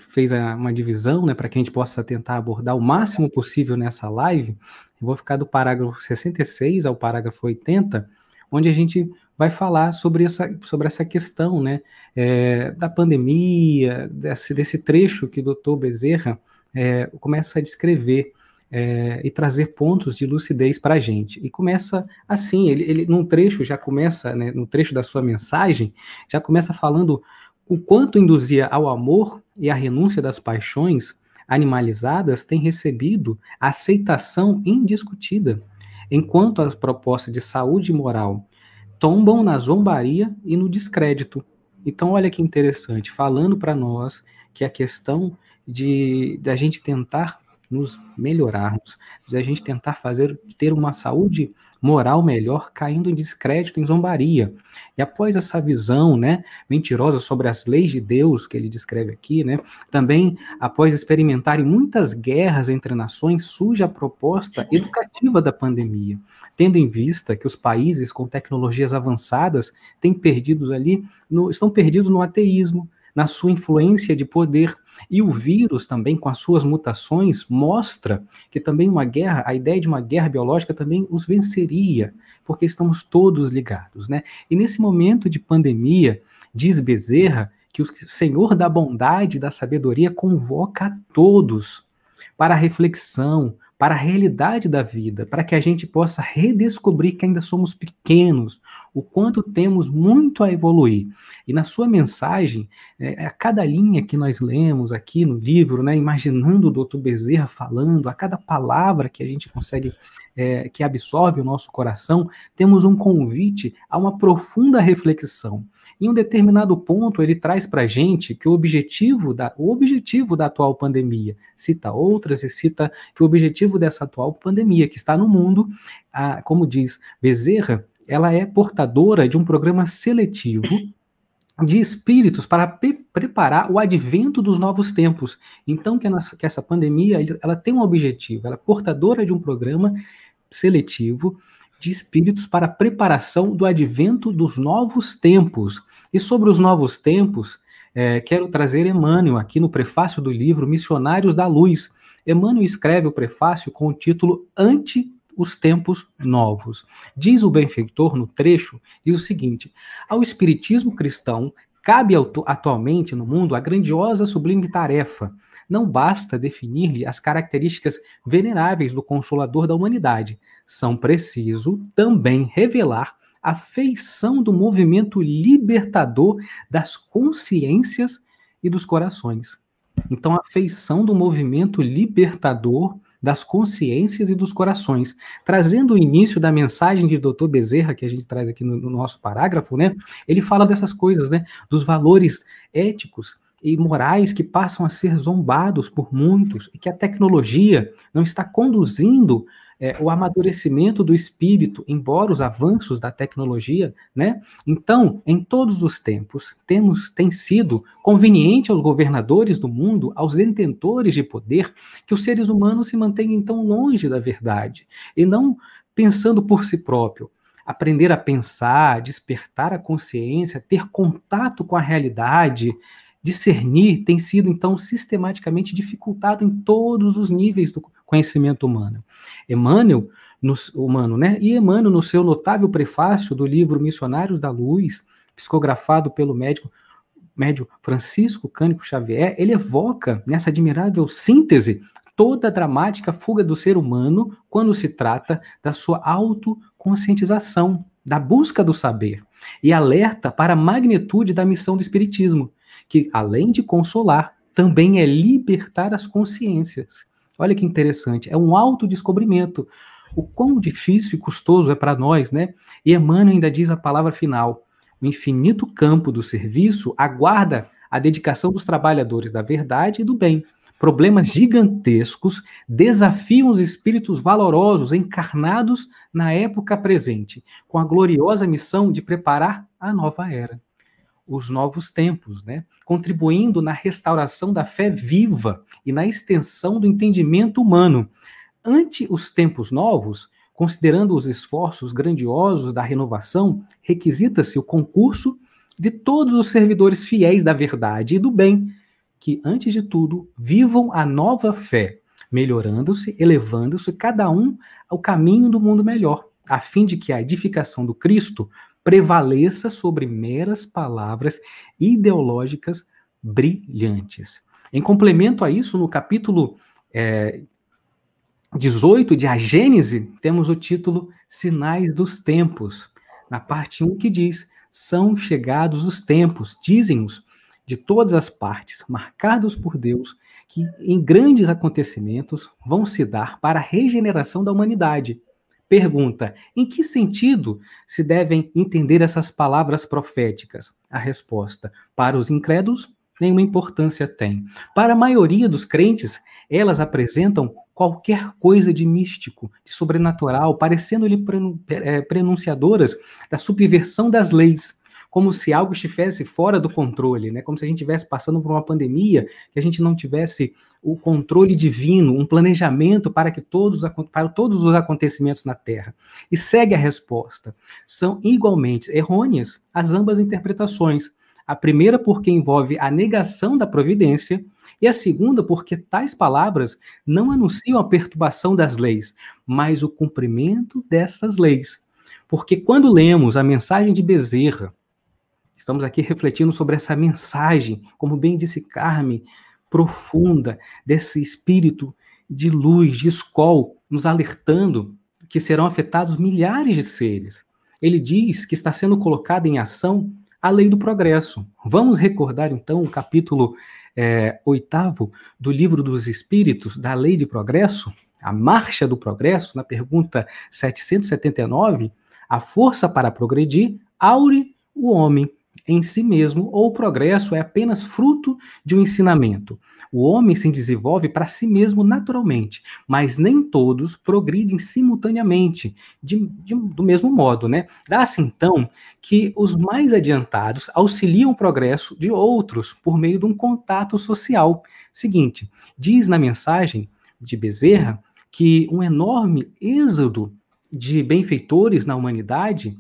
fez uma divisão, né, para que a gente possa tentar abordar o máximo possível nessa live, eu vou ficar do parágrafo 66 ao parágrafo 80, onde a gente vai falar sobre essa, sobre essa questão, né, é, da pandemia, desse, desse trecho que o doutor Bezerra é, começa a descrever, é, e trazer pontos de lucidez para a gente. E começa assim, ele, ele num trecho já começa, né, no trecho da sua mensagem, já começa falando o quanto induzia ao amor e à renúncia das paixões animalizadas tem recebido aceitação indiscutida, enquanto as propostas de saúde moral tombam na zombaria e no descrédito. Então, olha que interessante, falando para nós que a questão de da gente tentar nos melhorarmos, de a gente tentar fazer ter uma saúde moral melhor, caindo em descrédito, em zombaria. E após essa visão, né, mentirosa sobre as leis de Deus que ele descreve aqui, né, também após experimentarem muitas guerras entre nações, surge a proposta educativa da pandemia, tendo em vista que os países com tecnologias avançadas têm perdidos ali, no, estão perdidos no ateísmo, na sua influência de poder. E o vírus também, com as suas mutações, mostra que também uma guerra, a ideia de uma guerra biológica também os venceria, porque estamos todos ligados, né? E nesse momento de pandemia, diz Bezerra que o Senhor da bondade e da sabedoria convoca a todos para a reflexão, para a realidade da vida, para que a gente possa redescobrir que ainda somos pequenos, o quanto temos muito a evoluir. E na sua mensagem, é, a cada linha que nós lemos aqui no livro, né, imaginando o doutor Bezerra falando, a cada palavra que a gente consegue, é, que absorve o nosso coração, temos um convite a uma profunda reflexão. Em um determinado ponto, ele traz para a gente que o objetivo, da, o objetivo da atual pandemia, cita outras e cita que o objetivo dessa atual pandemia que está no mundo, a, como diz Bezerra, ela é portadora de um programa seletivo de espíritos para preparar o advento dos novos tempos. Então, que, nossa, que essa pandemia ela tem um objetivo, ela é portadora de um programa seletivo de espíritos para preparação do advento dos novos tempos. E sobre os novos tempos, é, quero trazer Emmanuel aqui no prefácio do livro Missionários da Luz. Emmanuel escreve o prefácio com o título Ante os tempos novos. Diz o benfeitor no trecho, diz o seguinte: ao espiritismo cristão cabe atualmente no mundo a grandiosa sublime tarefa. Não basta definir-lhe as características veneráveis do consolador da humanidade. São preciso também revelar a feição do movimento libertador das consciências e dos corações. Então, a feição do movimento libertador das consciências e dos corações. Trazendo o início da mensagem de Dr. Bezerra, que a gente traz aqui no, no nosso parágrafo, né? Ele fala dessas coisas, né? Dos valores éticos e morais que passam a ser zombados por muitos e que a tecnologia não está conduzindo é, o amadurecimento do espírito, embora os avanços da tecnologia, né? Então, em todos os tempos, temos tem sido conveniente aos governadores do mundo, aos detentores de poder, que os seres humanos se mantenham então longe da verdade e não pensando por si próprio. Aprender a pensar, despertar a consciência, ter contato com a realidade, discernir tem sido então sistematicamente dificultado em todos os níveis do conhecimento humano. Emmanuel, no, humano, né? E Emmanuel, no seu notável prefácio do livro Missionários da Luz, psicografado pelo médico médio Francisco Cândido Xavier, ele evoca nessa admirável síntese toda a dramática fuga do ser humano quando se trata da sua autoconscientização, da busca do saber, e alerta para a magnitude da missão do Espiritismo, que, além de consolar, também é libertar as consciências Olha que interessante, é um autodescobrimento. O quão difícil e custoso é para nós, né? E Emmanuel ainda diz a palavra final: o infinito campo do serviço aguarda a dedicação dos trabalhadores da verdade e do bem. Problemas gigantescos desafiam os espíritos valorosos encarnados na época presente, com a gloriosa missão de preparar a nova era os novos tempos, né? contribuindo na restauração da fé viva e na extensão do entendimento humano. Ante os tempos novos, considerando os esforços grandiosos da renovação, requisita-se o concurso de todos os servidores fiéis da verdade e do bem, que, antes de tudo, vivam a nova fé, melhorando-se, elevando-se cada um ao caminho do mundo melhor, a fim de que a edificação do Cristo prevaleça sobre meras palavras ideológicas brilhantes. Em complemento a isso, no capítulo é, 18 de A Gênese, temos o título Sinais dos Tempos, na parte 1 que diz: São chegados os tempos, dizem-nos, de todas as partes, marcados por Deus, que em grandes acontecimentos vão se dar para a regeneração da humanidade Pergunta: em que sentido se devem entender essas palavras proféticas? A resposta: para os incrédulos, nenhuma importância tem. Para a maioria dos crentes, elas apresentam qualquer coisa de místico, de sobrenatural, parecendo-lhe é, prenunciadoras da subversão das leis, como se algo estivesse fora do controle, né? Como se a gente estivesse passando por uma pandemia, que a gente não tivesse o controle divino, um planejamento para que todos para todos os acontecimentos na Terra. E segue a resposta. São igualmente errôneas as ambas interpretações. A primeira porque envolve a negação da providência e a segunda porque tais palavras não anunciam a perturbação das leis, mas o cumprimento dessas leis. Porque quando lemos a mensagem de Bezerra, estamos aqui refletindo sobre essa mensagem, como bem disse Carmen, profunda desse espírito de luz, de escol, nos alertando que serão afetados milhares de seres. Ele diz que está sendo colocada em ação a lei do progresso. Vamos recordar então o capítulo é, oitavo do livro dos Espíritos, da lei de progresso, a marcha do progresso, na pergunta 779, a força para progredir aure o homem em si mesmo, ou o progresso é apenas fruto de um ensinamento. O homem se desenvolve para si mesmo naturalmente, mas nem todos progridem simultaneamente, de, de, do mesmo modo, né? Dá-se então que os mais adiantados auxiliam o progresso de outros por meio de um contato social. Seguinte, diz na mensagem de Bezerra que um enorme êxodo de benfeitores na humanidade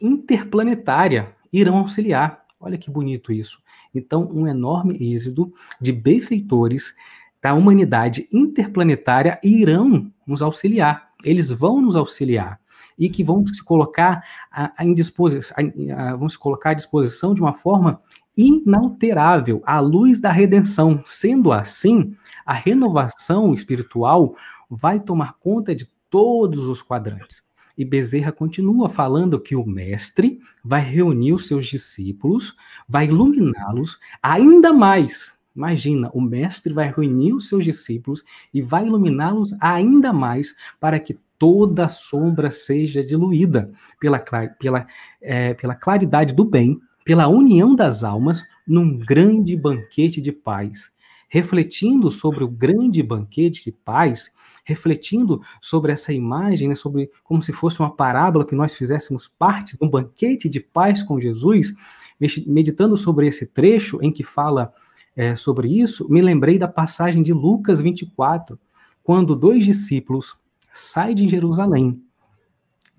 interplanetária irão auxiliar. Olha que bonito isso. Então, um enorme êxodo de benfeitores da humanidade interplanetária irão nos auxiliar. Eles vão nos auxiliar e que vão se colocar a, a, disposição, a, vão se colocar à disposição de uma forma inalterável, à luz da redenção. Sendo assim, a renovação espiritual vai tomar conta de todos os quadrantes. E Bezerra continua falando que o mestre vai reunir os seus discípulos, vai iluminá-los ainda mais. Imagina, o mestre vai reunir os seus discípulos e vai iluminá-los ainda mais para que toda sombra seja diluída pela, pela, é, pela claridade do bem, pela união das almas num grande banquete de paz. Refletindo sobre o grande banquete de paz, refletindo sobre essa imagem, né, sobre como se fosse uma parábola que nós fizéssemos parte de um banquete de paz com Jesus, meditando sobre esse trecho em que fala é, sobre isso, me lembrei da passagem de Lucas 24, quando dois discípulos saem de Jerusalém,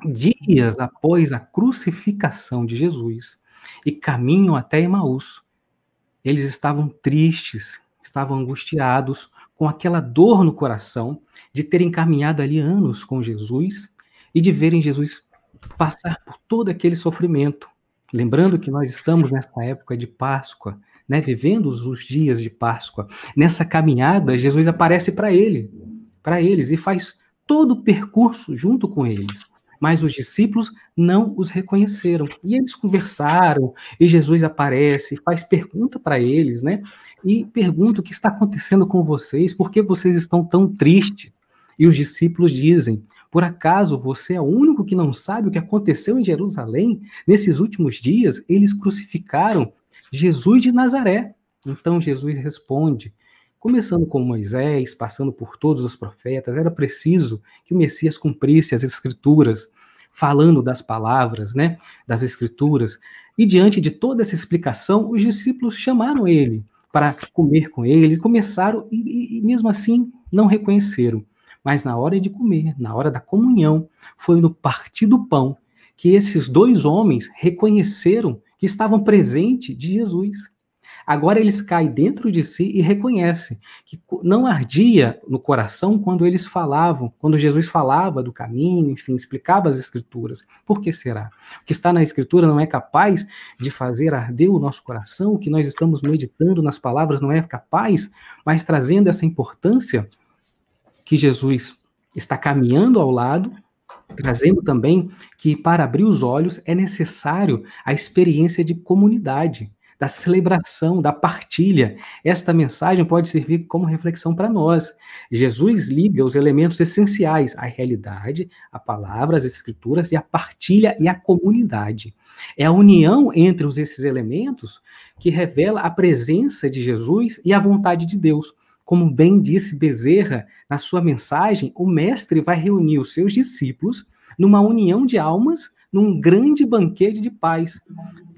dias após a crucificação de Jesus, e caminham até Emaús. Eles estavam tristes, estavam angustiados, com aquela dor no coração de terem caminhado ali anos com Jesus e de verem Jesus passar por todo aquele sofrimento. Lembrando que nós estamos nessa época de Páscoa, né, vivendo os dias de Páscoa. Nessa caminhada, Jesus aparece para ele, para eles e faz todo o percurso junto com eles mas os discípulos não os reconheceram. E eles conversaram, e Jesus aparece, faz pergunta para eles, né? E pergunta o que está acontecendo com vocês, por que vocês estão tão tristes? E os discípulos dizem: Por acaso você é o único que não sabe o que aconteceu em Jerusalém? Nesses últimos dias, eles crucificaram Jesus de Nazaré. Então Jesus responde: Começando com Moisés, passando por todos os profetas, era preciso que o Messias cumprisse as escrituras, falando das palavras, né, das escrituras. E diante de toda essa explicação, os discípulos chamaram ele para comer com ele, começaram e, e mesmo assim não reconheceram. Mas na hora de comer, na hora da comunhão, foi no partir do pão que esses dois homens reconheceram que estavam presentes de Jesus. Agora eles caem dentro de si e reconhecem que não ardia no coração quando eles falavam, quando Jesus falava do caminho, enfim, explicava as escrituras. Por que será? O que está na escritura não é capaz de fazer arder o nosso coração, o que nós estamos meditando nas palavras não é capaz, mas trazendo essa importância que Jesus está caminhando ao lado, trazendo também que para abrir os olhos é necessário a experiência de comunidade da celebração, da partilha. Esta mensagem pode servir como reflexão para nós. Jesus liga os elementos essenciais, a realidade, a palavra, as escrituras e a partilha e a comunidade. É a união entre esses elementos que revela a presença de Jesus e a vontade de Deus. Como bem disse Bezerra na sua mensagem, o mestre vai reunir os seus discípulos numa união de almas num grande banquete de paz.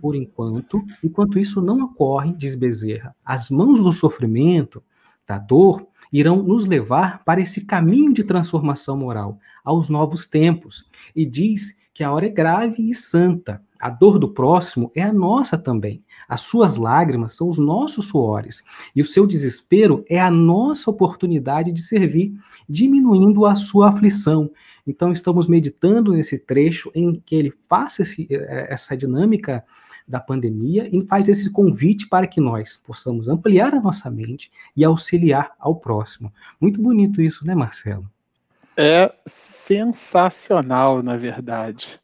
Por enquanto, enquanto isso não ocorre, diz Bezerra, as mãos do sofrimento, da dor, irão nos levar para esse caminho de transformação moral, aos novos tempos. E diz que a hora é grave e santa. A dor do próximo é a nossa também. As suas lágrimas são os nossos suores. E o seu desespero é a nossa oportunidade de servir, diminuindo a sua aflição. Então, estamos meditando nesse trecho em que ele faça esse, eh, essa dinâmica da pandemia e faz esse convite para que nós possamos ampliar a nossa mente e auxiliar ao próximo. Muito bonito isso, né, Marcelo? É sensacional, na verdade.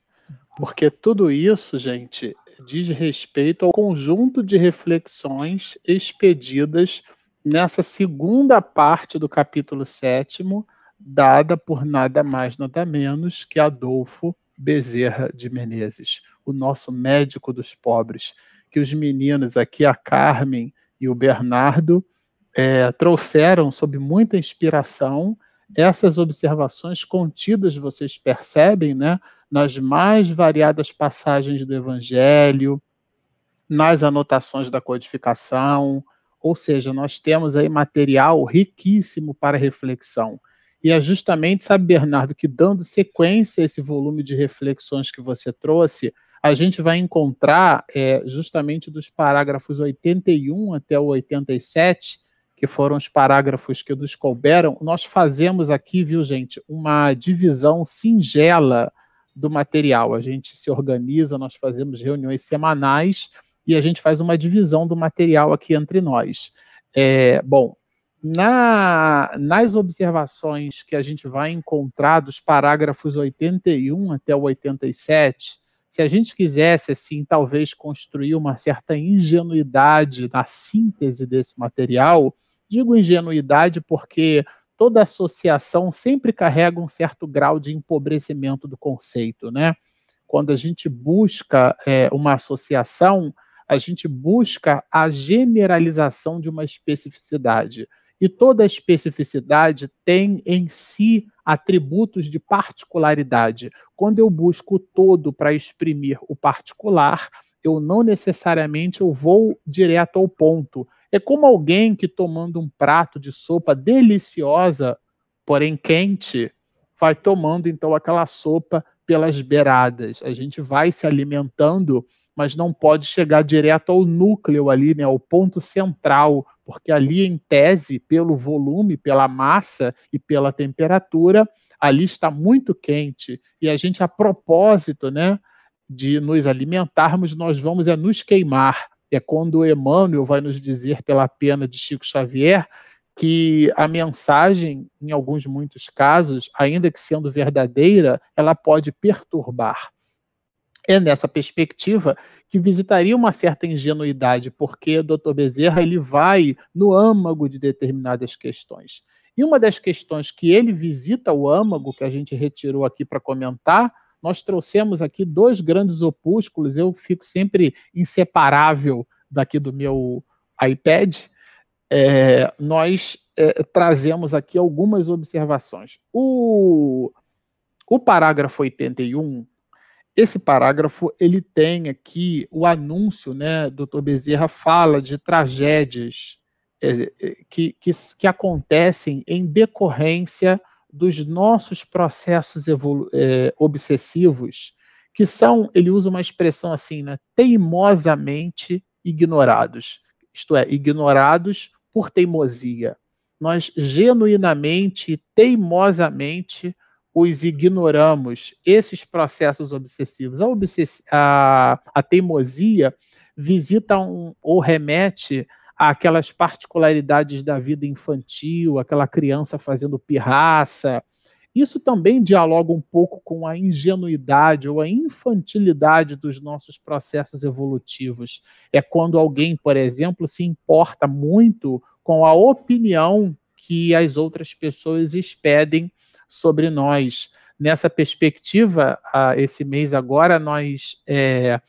Porque tudo isso, gente, diz respeito ao conjunto de reflexões expedidas nessa segunda parte do capítulo sétimo, dada por nada mais, nada menos que Adolfo Bezerra de Menezes, o nosso médico dos pobres, que os meninos aqui, a Carmen e o Bernardo, é, trouxeram sob muita inspiração essas observações contidas, vocês percebem, né, nas mais variadas passagens do Evangelho, nas anotações da codificação, ou seja, nós temos aí material riquíssimo para reflexão. E é justamente, sabe, Bernardo, que dando sequência a esse volume de reflexões que você trouxe, a gente vai encontrar é, justamente dos parágrafos 81 até o 87, que foram os parágrafos que nos couberam, nós fazemos aqui, viu, gente, uma divisão singela do material. A gente se organiza, nós fazemos reuniões semanais e a gente faz uma divisão do material aqui entre nós. É, bom, na, nas observações que a gente vai encontrar dos parágrafos 81 até o 87, se a gente quisesse, assim, talvez construir uma certa ingenuidade na síntese desse material, digo ingenuidade porque toda associação sempre carrega um certo grau de empobrecimento do conceito, né? Quando a gente busca é, uma associação, a gente busca a generalização de uma especificidade. E toda especificidade tem em si atributos de particularidade. Quando eu busco o todo para exprimir o particular, eu não necessariamente eu vou direto ao ponto. É como alguém que tomando um prato de sopa deliciosa, porém quente, vai tomando então aquela sopa pelas beiradas. A gente vai se alimentando mas não pode chegar direto ao núcleo ali, né, ao ponto central, porque ali, em tese, pelo volume, pela massa e pela temperatura, ali está muito quente. E a gente, a propósito, né, de nos alimentarmos, nós vamos é nos queimar. É quando Emmanuel vai nos dizer, pela pena de Chico Xavier, que a mensagem, em alguns muitos casos, ainda que sendo verdadeira, ela pode perturbar é nessa perspectiva que visitaria uma certa ingenuidade, porque o Dr. Bezerra ele vai no âmago de determinadas questões. E uma das questões que ele visita o âmago, que a gente retirou aqui para comentar, nós trouxemos aqui dois grandes opúsculos, eu fico sempre inseparável daqui do meu iPad. É, nós é, trazemos aqui algumas observações. O, o parágrafo 81 esse parágrafo ele tem aqui o anúncio, né? Dr. Bezerra fala de tragédias é, que, que, que acontecem em decorrência dos nossos processos é, obsessivos, que são, ele usa uma expressão assim, né, teimosamente ignorados, isto é, ignorados por teimosia. Nós genuinamente, teimosamente os ignoramos, esses processos obsessivos, a, obsess a, a teimosia visita um, ou remete àquelas particularidades da vida infantil, aquela criança fazendo pirraça. Isso também dialoga um pouco com a ingenuidade ou a infantilidade dos nossos processos evolutivos. É quando alguém, por exemplo, se importa muito com a opinião que as outras pessoas expedem sobre nós. Nessa perspectiva, esse mês agora, nós é,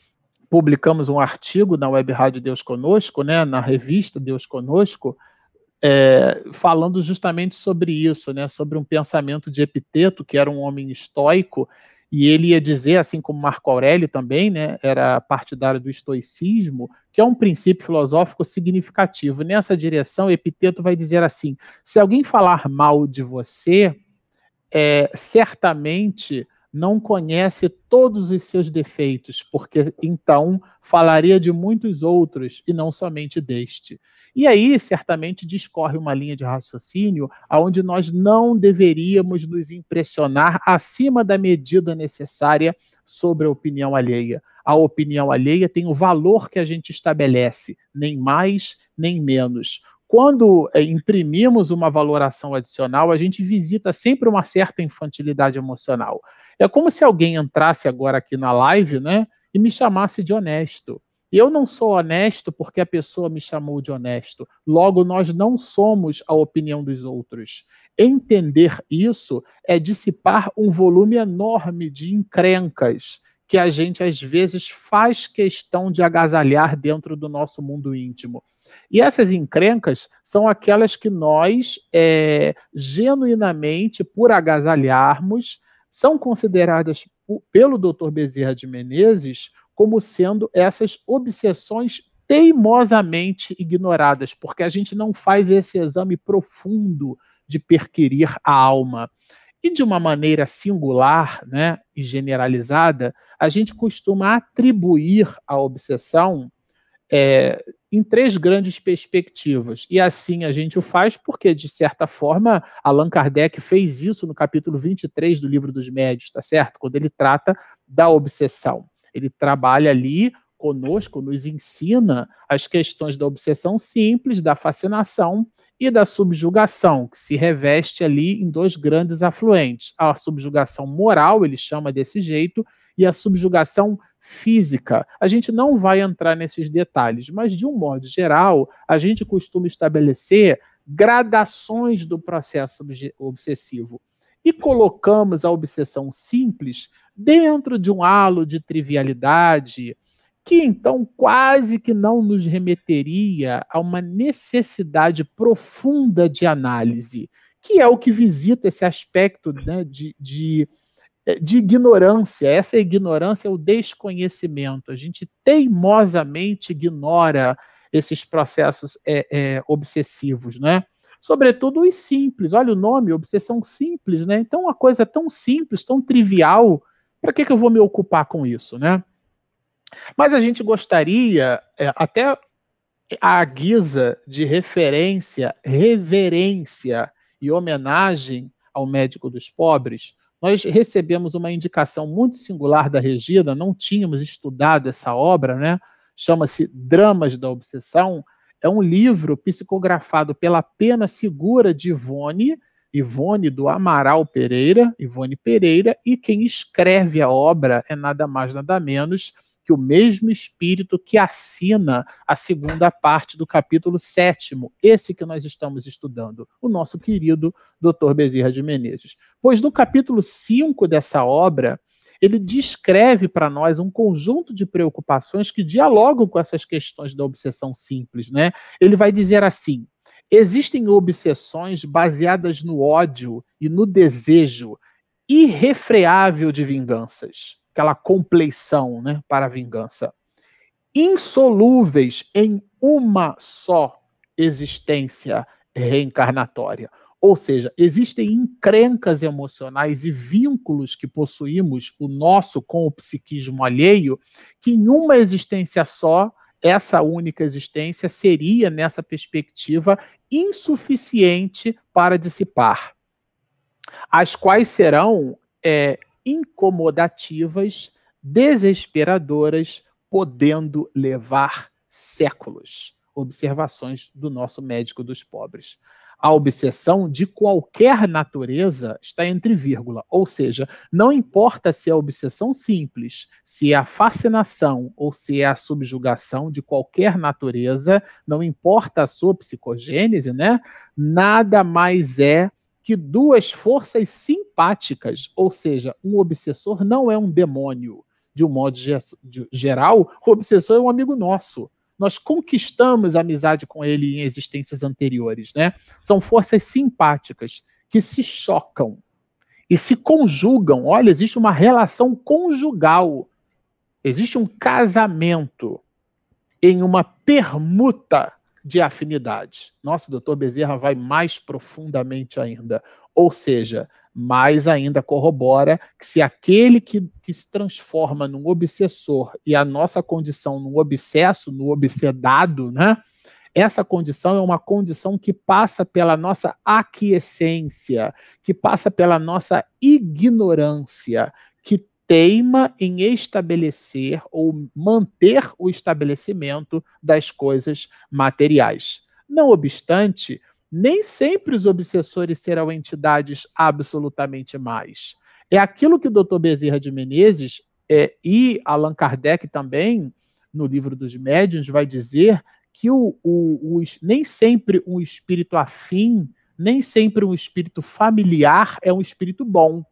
publicamos um artigo na Web Rádio Deus Conosco, né, na revista Deus Conosco, é, falando justamente sobre isso, né, sobre um pensamento de Epiteto, que era um homem estoico, e ele ia dizer, assim como Marco Aurélio também, né, era partidário do estoicismo, que é um princípio filosófico significativo. Nessa direção, Epiteto vai dizer assim: se alguém falar mal de você, é, certamente não conhece todos os seus defeitos, porque então falaria de muitos outros e não somente deste. E aí, certamente, discorre uma linha de raciocínio aonde nós não deveríamos nos impressionar acima da medida necessária sobre a opinião alheia. A opinião alheia tem o valor que a gente estabelece, nem mais nem menos. Quando é, imprimimos uma valoração adicional, a gente visita sempre uma certa infantilidade emocional. É como se alguém entrasse agora aqui na live, né, e me chamasse de honesto. Eu não sou honesto porque a pessoa me chamou de honesto. Logo, nós não somos a opinião dos outros. Entender isso é dissipar um volume enorme de encrencas que a gente às vezes faz questão de agasalhar dentro do nosso mundo íntimo. E essas encrencas são aquelas que nós, é, genuinamente, por agasalharmos, são consideradas pelo Dr. Bezerra de Menezes como sendo essas obsessões teimosamente ignoradas, porque a gente não faz esse exame profundo de perquirir a alma. E de uma maneira singular né, e generalizada, a gente costuma atribuir a obsessão é, em três grandes perspectivas. E assim a gente o faz porque, de certa forma, Allan Kardec fez isso no capítulo 23 do Livro dos Médios, tá certo? Quando ele trata da obsessão. Ele trabalha ali conosco, nos ensina as questões da obsessão simples, da fascinação e da subjugação, que se reveste ali em dois grandes afluentes. A subjugação moral, ele chama desse jeito, e a subjugação física. A gente não vai entrar nesses detalhes, mas de um modo geral, a gente costuma estabelecer gradações do processo obsessivo e colocamos a obsessão simples dentro de um halo de trivialidade, que então quase que não nos remeteria a uma necessidade profunda de análise, que é o que visita esse aspecto né, de, de, de ignorância. Essa ignorância é o desconhecimento. A gente teimosamente ignora esses processos é, é, obsessivos, né? Sobretudo os simples. Olha o nome, obsessão simples, né? Então, uma coisa tão simples, tão trivial, para que, que eu vou me ocupar com isso, né? Mas a gente gostaria, é, até à guisa de referência, reverência e homenagem ao médico dos pobres, nós recebemos uma indicação muito singular da Regina, não tínhamos estudado essa obra, né? Chama-se Dramas da Obsessão. É um livro psicografado pela pena segura de Ivone, Ivone do Amaral Pereira, Ivone Pereira, e quem escreve a obra é nada mais, nada menos que o mesmo espírito que assina a segunda parte do capítulo sétimo, esse que nós estamos estudando, o nosso querido Dr. Bezerra de Menezes. Pois no capítulo 5 dessa obra, ele descreve para nós um conjunto de preocupações que dialogam com essas questões da obsessão simples, né? Ele vai dizer assim: existem obsessões baseadas no ódio e no desejo irrefreável de vinganças aquela compleição né, para a vingança. Insolúveis em uma só existência reencarnatória. Ou seja, existem encrencas emocionais e vínculos que possuímos, o nosso com o psiquismo alheio, que em uma existência só, essa única existência seria, nessa perspectiva, insuficiente para dissipar. As quais serão é, incomodativas, desesperadoras, podendo levar séculos. Observações do nosso médico dos pobres. A obsessão de qualquer natureza está entre vírgula, ou seja, não importa se é obsessão simples, se é a fascinação ou se é a subjugação de qualquer natureza, não importa a sua psicogênese, né? Nada mais é que duas forças simpáticas, ou seja, um obsessor não é um demônio. De um modo geral, o obsessor é um amigo nosso. Nós conquistamos amizade com ele em existências anteriores, né? São forças simpáticas que se chocam e se conjugam. Olha, existe uma relação conjugal. Existe um casamento em uma permuta de afinidade. Nossa, o doutor Bezerra vai mais profundamente ainda. Ou seja, mais ainda corrobora que se aquele que, que se transforma num obsessor e a nossa condição num obsesso, no obsedado, né? Essa condição é uma condição que passa pela nossa aquiescência, que passa pela nossa ignorância, que teima em estabelecer ou manter o estabelecimento das coisas materiais. Não obstante, nem sempre os obsessores serão entidades absolutamente mais. É aquilo que o Dr. Bezerra de Menezes é, e Allan Kardec também, no livro dos médiuns, vai dizer que o, o, o, nem sempre um espírito afim, nem sempre um espírito familiar é um espírito bom.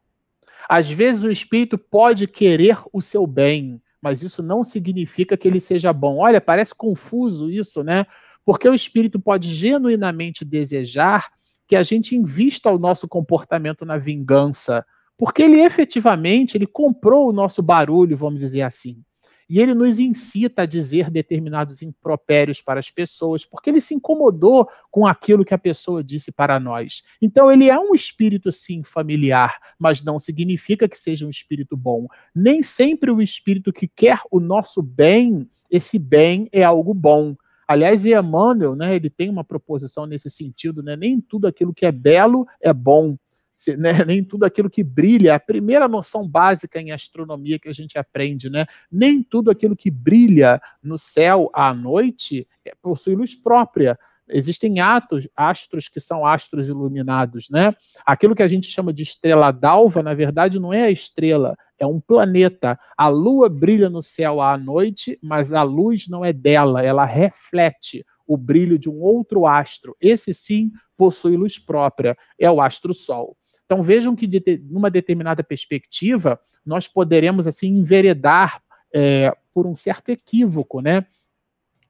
Às vezes o espírito pode querer o seu bem, mas isso não significa que ele seja bom. Olha, parece confuso isso, né? Porque o espírito pode genuinamente desejar que a gente invista o nosso comportamento na vingança, porque ele efetivamente ele comprou o nosso barulho, vamos dizer assim. E ele nos incita a dizer determinados impropérios para as pessoas, porque ele se incomodou com aquilo que a pessoa disse para nós. Então, ele é um espírito, sim, familiar, mas não significa que seja um espírito bom. Nem sempre o espírito que quer o nosso bem, esse bem é algo bom. Aliás, Emmanuel, né, ele tem uma proposição nesse sentido, né? Nem tudo aquilo que é belo é bom se, né, nem tudo aquilo que brilha, a primeira noção básica em astronomia que a gente aprende, né? Nem tudo aquilo que brilha no céu à noite é, possui luz própria. Existem atos, astros que são astros iluminados, né? Aquilo que a gente chama de estrela d'alva, na verdade, não é a estrela, é um planeta. A lua brilha no céu à noite, mas a luz não é dela, ela reflete o brilho de um outro astro. Esse sim possui luz própria, é o astro-sol. Então vejam que de, numa determinada perspectiva nós poderemos assim enveredar é, por um certo equívoco, né?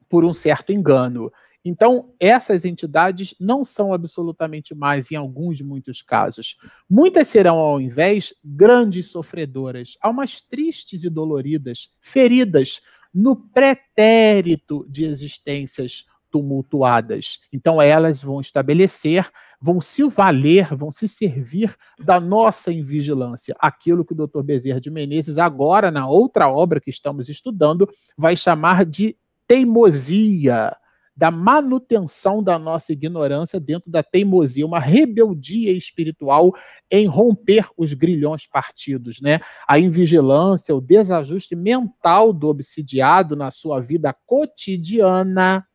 Por um certo engano. Então, essas entidades não são absolutamente mais, em alguns, muitos casos. Muitas serão, ao invés, grandes sofredoras, almas tristes e doloridas, feridas no pretérito de existências tumultuadas. Então, elas vão estabelecer, vão se valer, vão se servir da nossa invigilância. Aquilo que o Dr. Bezerra de Menezes, agora, na outra obra que estamos estudando, vai chamar de teimosia, da manutenção da nossa ignorância dentro da teimosia, uma rebeldia espiritual em romper os grilhões partidos, né? A invigilância, o desajuste mental do obsidiado na sua vida cotidiana,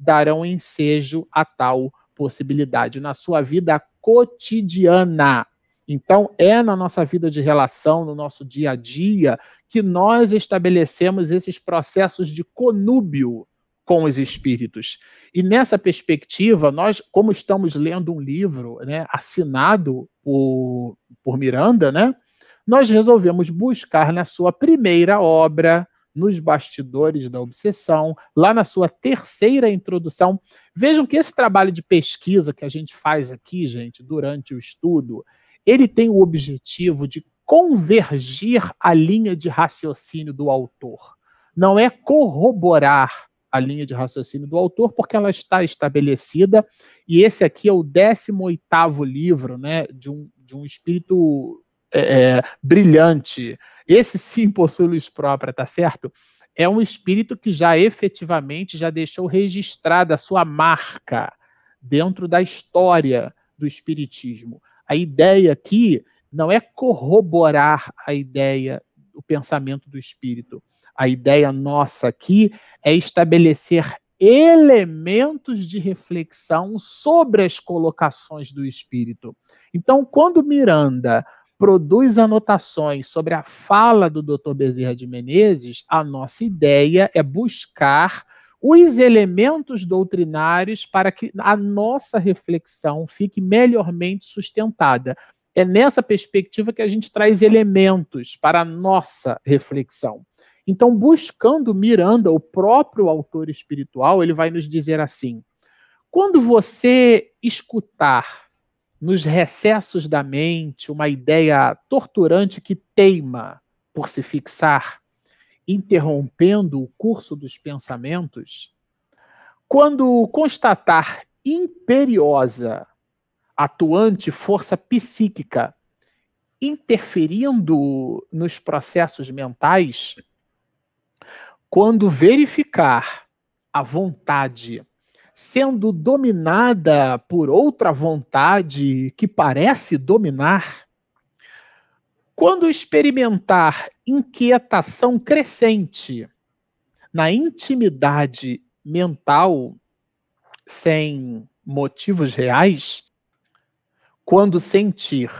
darão ensejo a tal possibilidade na sua vida cotidiana. Então, é na nossa vida de relação, no nosso dia a dia, que nós estabelecemos esses processos de conúbio com os espíritos. E nessa perspectiva, nós, como estamos lendo um livro né, assinado por, por Miranda, né, nós resolvemos buscar na sua primeira obra, nos bastidores da obsessão, lá na sua terceira introdução. Vejam que esse trabalho de pesquisa que a gente faz aqui, gente, durante o estudo, ele tem o objetivo de convergir a linha de raciocínio do autor. Não é corroborar a linha de raciocínio do autor, porque ela está estabelecida, e esse aqui é o 18º livro né, de, um, de um espírito é, é, brilhante. Esse sim possui luz própria, tá certo? É um espírito que já efetivamente já deixou registrada a sua marca dentro da história do espiritismo. A ideia aqui não é corroborar a ideia, o pensamento do espírito. A ideia nossa aqui é estabelecer elementos de reflexão sobre as colocações do espírito. Então, quando Miranda produz anotações sobre a fala do Dr. Bezerra de Menezes, a nossa ideia é buscar os elementos doutrinários para que a nossa reflexão fique melhormente sustentada. É nessa perspectiva que a gente traz elementos para a nossa reflexão. Então, buscando Miranda, o próprio autor espiritual, ele vai nos dizer assim: quando você escutar nos recessos da mente uma ideia torturante que teima por se fixar, interrompendo o curso dos pensamentos, quando constatar imperiosa, atuante força psíquica interferindo nos processos mentais, quando verificar a vontade sendo dominada por outra vontade que parece dominar, Quando experimentar inquietação crescente na intimidade mental, sem motivos reais, quando sentir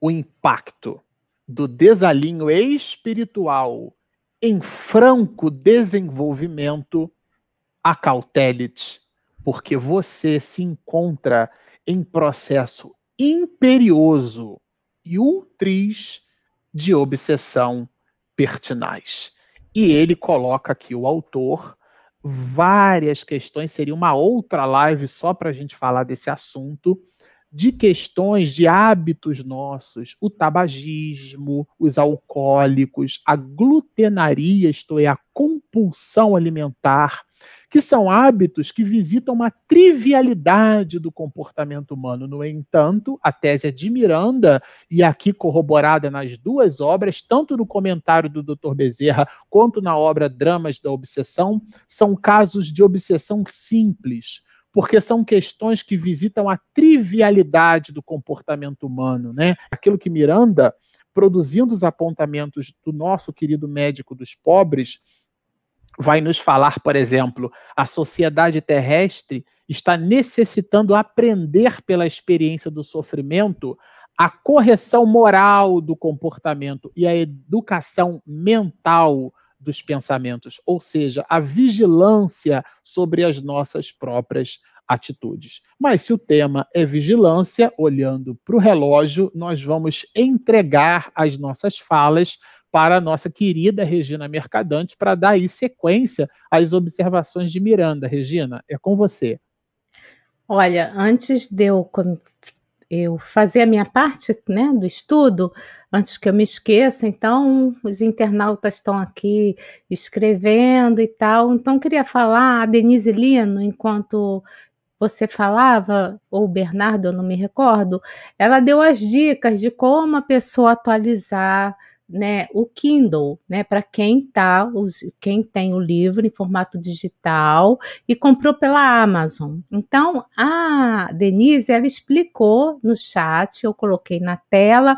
o impacto do desalinho espiritual em franco desenvolvimento, acautele-te, porque você se encontra em processo imperioso e ultris de obsessão pertinaz. E ele coloca aqui, o autor, várias questões, seria uma outra live só para a gente falar desse assunto, de questões de hábitos nossos, o tabagismo, os alcoólicos, a glutenaria, isto é, a compulsão alimentar, que são hábitos que visitam uma trivialidade do comportamento humano. No entanto, a tese de Miranda, e aqui corroborada nas duas obras, tanto no comentário do Dr. Bezerra quanto na obra Dramas da Obsessão, são casos de obsessão simples porque são questões que visitam a trivialidade do comportamento humano, né? Aquilo que Miranda, produzindo os apontamentos do nosso querido médico dos pobres, vai nos falar, por exemplo, a sociedade terrestre está necessitando aprender pela experiência do sofrimento a correção moral do comportamento e a educação mental dos pensamentos, ou seja, a vigilância sobre as nossas próprias atitudes. Mas se o tema é vigilância, olhando para o relógio, nós vamos entregar as nossas falas para a nossa querida Regina Mercadante para dar aí sequência às observações de Miranda. Regina, é com você. Olha, antes de eu eu fazer a minha parte né, do estudo, antes que eu me esqueça, então os internautas estão aqui escrevendo e tal. Então, queria falar a Denise Lino, enquanto você falava, ou Bernardo, eu não me recordo, ela deu as dicas de como a pessoa atualizar né, o Kindle, né, para quem tá, os, quem tem o livro em formato digital e comprou pela Amazon. Então, a Denise, ela explicou no chat, eu coloquei na tela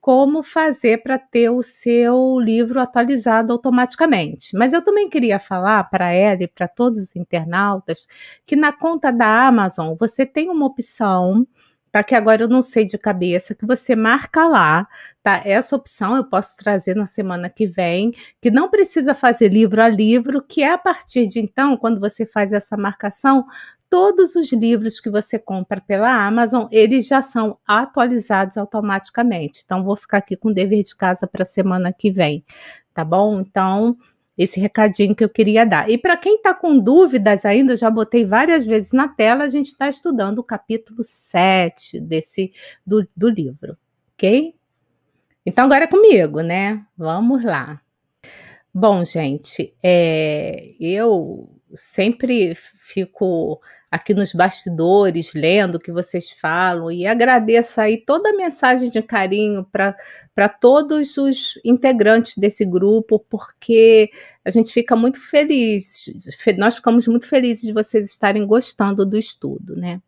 como fazer para ter o seu livro atualizado automaticamente. Mas eu também queria falar para ela e para todos os internautas que na conta da Amazon você tem uma opção tá? Que agora eu não sei de cabeça, que você marca lá, tá? Essa opção eu posso trazer na semana que vem, que não precisa fazer livro a livro, que é a partir de então, quando você faz essa marcação, todos os livros que você compra pela Amazon, eles já são atualizados automaticamente. Então, vou ficar aqui com o dever de casa para a semana que vem, tá bom? Então, esse recadinho que eu queria dar. E para quem está com dúvidas ainda, eu já botei várias vezes na tela, a gente está estudando o capítulo 7 desse do, do livro, ok? Então agora é comigo, né? Vamos lá. Bom, gente, é, eu sempre fico aqui nos bastidores, lendo o que vocês falam, e agradeço aí toda a mensagem de carinho para todos os integrantes desse grupo, porque a gente fica muito feliz, nós ficamos muito felizes de vocês estarem gostando do estudo, né?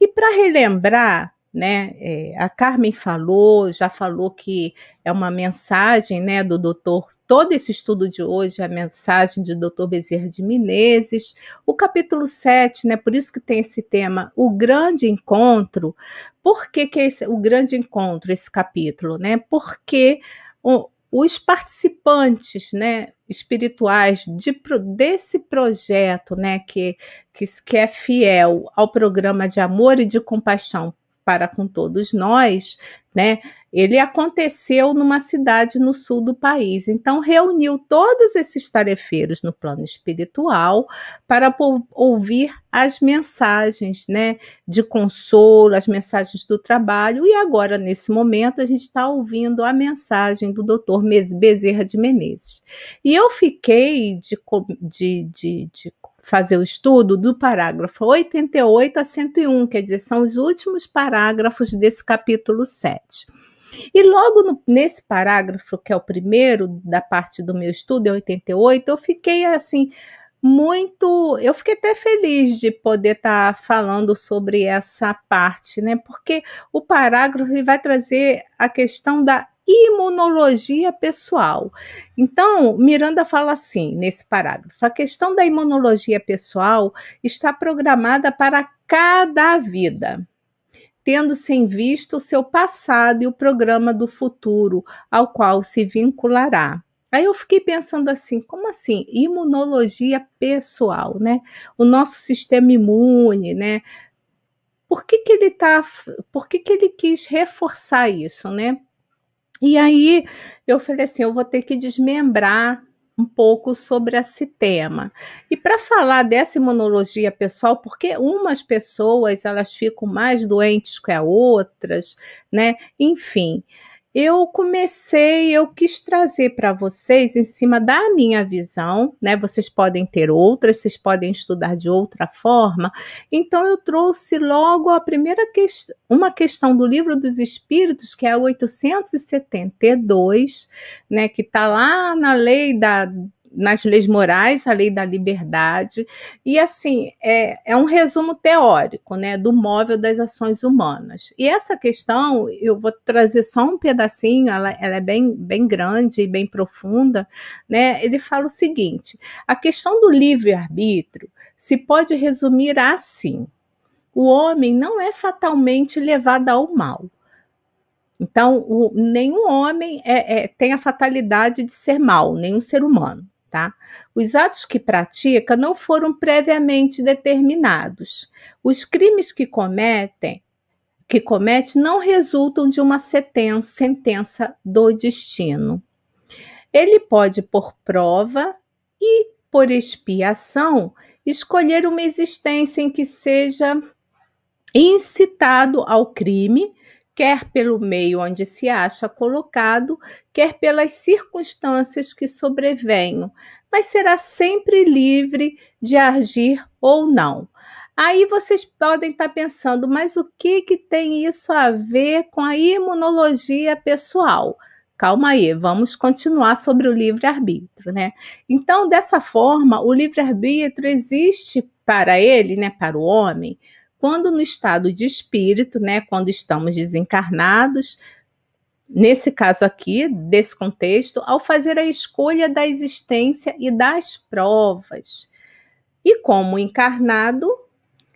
E para relembrar, né, é, a Carmen falou, já falou que é uma mensagem, né, do doutor todo esse estudo de hoje, a mensagem de Dr. Bezerra de Menezes, o capítulo 7, né, por isso que tem esse tema, o grande encontro. Por que, que é esse, o grande encontro, esse capítulo? Né? Porque o, os participantes né, espirituais de, desse projeto, né, que, que, que é fiel ao programa de amor e de compaixão para com todos nós, né? Ele aconteceu numa cidade no sul do país. Então, reuniu todos esses tarefeiros no plano espiritual para ouvir as mensagens né, de consolo, as mensagens do trabalho. E agora, nesse momento, a gente está ouvindo a mensagem do doutor Bezerra de Menezes. E eu fiquei de, de, de, de fazer o estudo do parágrafo 88 a 101, quer dizer, são os últimos parágrafos desse capítulo 7. E logo no, nesse parágrafo, que é o primeiro da parte do meu estudo, é 88, eu fiquei assim muito, eu fiquei até feliz de poder estar tá falando sobre essa parte, né? Porque o parágrafo vai trazer a questão da imunologia pessoal. Então, Miranda fala assim nesse parágrafo: a questão da imunologia pessoal está programada para cada vida tendo-se em vista o seu passado e o programa do futuro ao qual se vinculará. Aí eu fiquei pensando assim, como assim? Imunologia pessoal, né? O nosso sistema imune, né? Por que, que ele tá, por que, que ele quis reforçar isso, né? E aí eu falei assim, eu vou ter que desmembrar um pouco sobre esse tema. E para falar dessa imunologia pessoal, porque umas pessoas elas ficam mais doentes que as outras, né? Enfim, eu comecei, eu quis trazer para vocês em cima da minha visão, né? Vocês podem ter outras, vocês podem estudar de outra forma. Então eu trouxe logo a primeira questão, uma questão do livro dos Espíritos, que é a 872, né? Que está lá na lei da nas leis morais, a lei da liberdade, e assim, é, é um resumo teórico, né, do móvel das ações humanas. E essa questão, eu vou trazer só um pedacinho, ela, ela é bem, bem grande e bem profunda, né, ele fala o seguinte, a questão do livre-arbítrio se pode resumir assim, o homem não é fatalmente levado ao mal, então, o, nenhum homem é, é, tem a fatalidade de ser mal, nenhum ser humano tá? Os atos que pratica não foram previamente determinados. Os crimes que cometem que comete não resultam de uma sentença do destino. Ele pode, por prova e por expiação, escolher uma existência em que seja incitado ao crime quer pelo meio onde se acha colocado, quer pelas circunstâncias que sobrevenham, mas será sempre livre de agir ou não. Aí vocês podem estar pensando, mas o que, que tem isso a ver com a imunologia pessoal? Calma aí, vamos continuar sobre o livre-arbítrio, né? Então, dessa forma, o livre-arbítrio existe para ele, né, para o homem, quando no estado de espírito, né, quando estamos desencarnados, nesse caso aqui, desse contexto, ao fazer a escolha da existência e das provas. E como encarnado,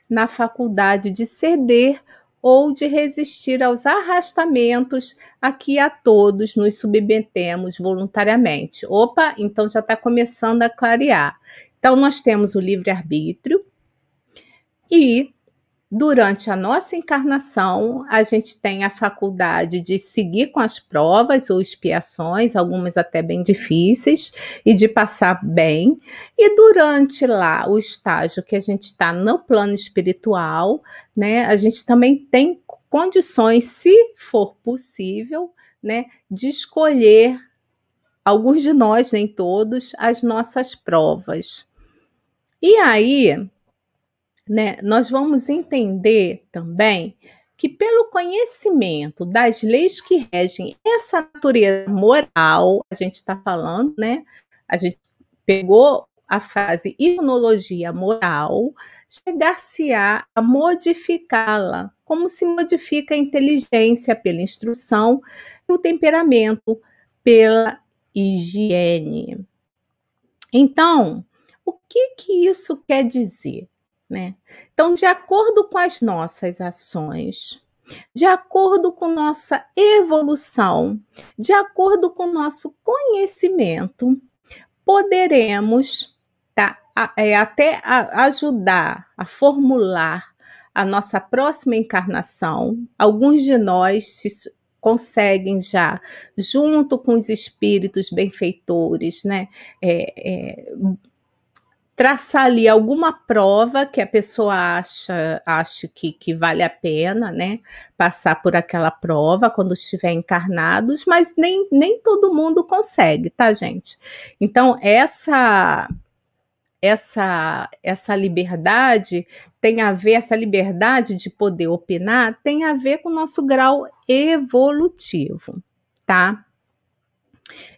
na faculdade de ceder ou de resistir aos arrastamentos a que a todos nos submetemos voluntariamente. Opa, então já está começando a clarear. Então, nós temos o livre-arbítrio e Durante a nossa encarnação, a gente tem a faculdade de seguir com as provas ou expiações, algumas até bem difíceis, e de passar bem. E durante lá o estágio que a gente está no plano espiritual, né, a gente também tem condições, se for possível, né, de escolher alguns de nós, nem todos, as nossas provas. E aí, né, nós vamos entender também que, pelo conhecimento das leis que regem essa natureza moral, a gente está falando, né? A gente pegou a frase imunologia moral, chegar-se-á a modificá-la, como se modifica a inteligência pela instrução e o temperamento pela higiene. Então, o que, que isso quer dizer? Né? Então, de acordo com as nossas ações, de acordo com nossa evolução, de acordo com nosso conhecimento, poderemos tá, é, até a, ajudar a formular a nossa próxima encarnação. Alguns de nós se, conseguem já, junto com os espíritos benfeitores, né, é, é, traçar ali alguma prova que a pessoa acha, acha que, que vale a pena, né? Passar por aquela prova quando estiver encarnados, mas nem, nem todo mundo consegue, tá, gente? Então, essa essa essa liberdade tem a ver essa liberdade de poder opinar tem a ver com o nosso grau evolutivo, tá?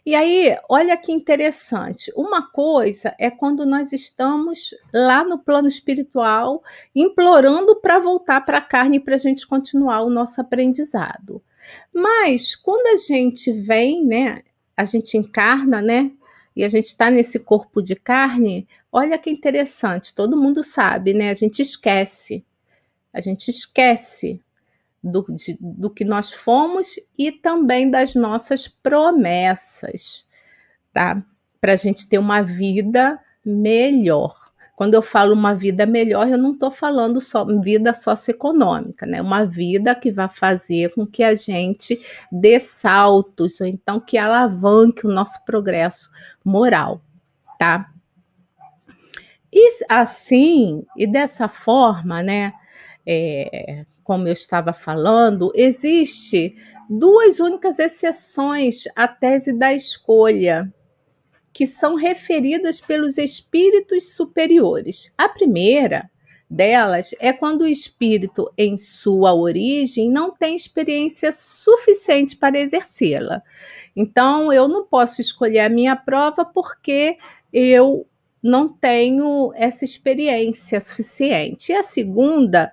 E aí, olha que interessante. Uma coisa é quando nós estamos lá no plano espiritual, implorando para voltar para a carne para a gente continuar o nosso aprendizado. Mas quando a gente vem, né, a gente encarna, né, e a gente está nesse corpo de carne, olha que interessante, todo mundo sabe, né? A gente esquece, a gente esquece do, de, do que nós fomos e também das nossas promessas, tá? Para a gente ter uma vida melhor. Quando eu falo uma vida melhor, eu não estou falando só vida socioeconômica, né? Uma vida que vai fazer com que a gente dê saltos, ou então que alavanque o nosso progresso moral, tá? E assim, e dessa forma, né? É, como eu estava falando, existe duas únicas exceções à tese da escolha, que são referidas pelos espíritos superiores. A primeira delas é quando o espírito, em sua origem, não tem experiência suficiente para exercê-la. Então, eu não posso escolher a minha prova porque eu não tenho essa experiência suficiente. E a segunda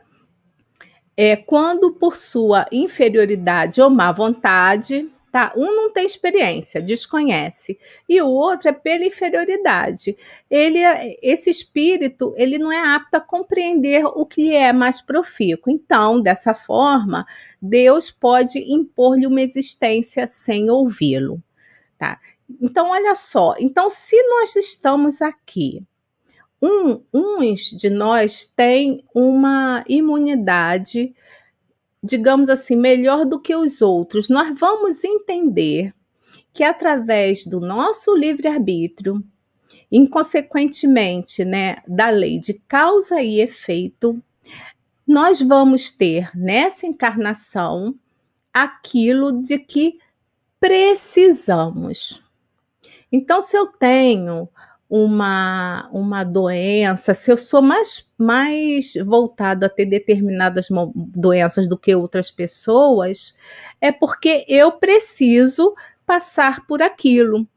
é quando, por sua inferioridade ou má vontade, Tá? Um não tem experiência, desconhece, e o outro é pela inferioridade. Ele, é, esse espírito, ele não é apto a compreender o que é mais profícuo. Então, dessa forma, Deus pode impor-lhe uma existência sem ouvi-lo, tá? Então, olha só. Então, se nós estamos aqui, um, uns de nós têm uma imunidade digamos assim, melhor do que os outros, nós vamos entender que através do nosso livre-arbítrio, inconsequentemente, né, da lei de causa e efeito, nós vamos ter nessa encarnação aquilo de que precisamos. Então, se eu tenho uma, uma doença, se eu sou mais, mais voltado a ter determinadas doenças do que outras pessoas, é porque eu preciso passar por aquilo.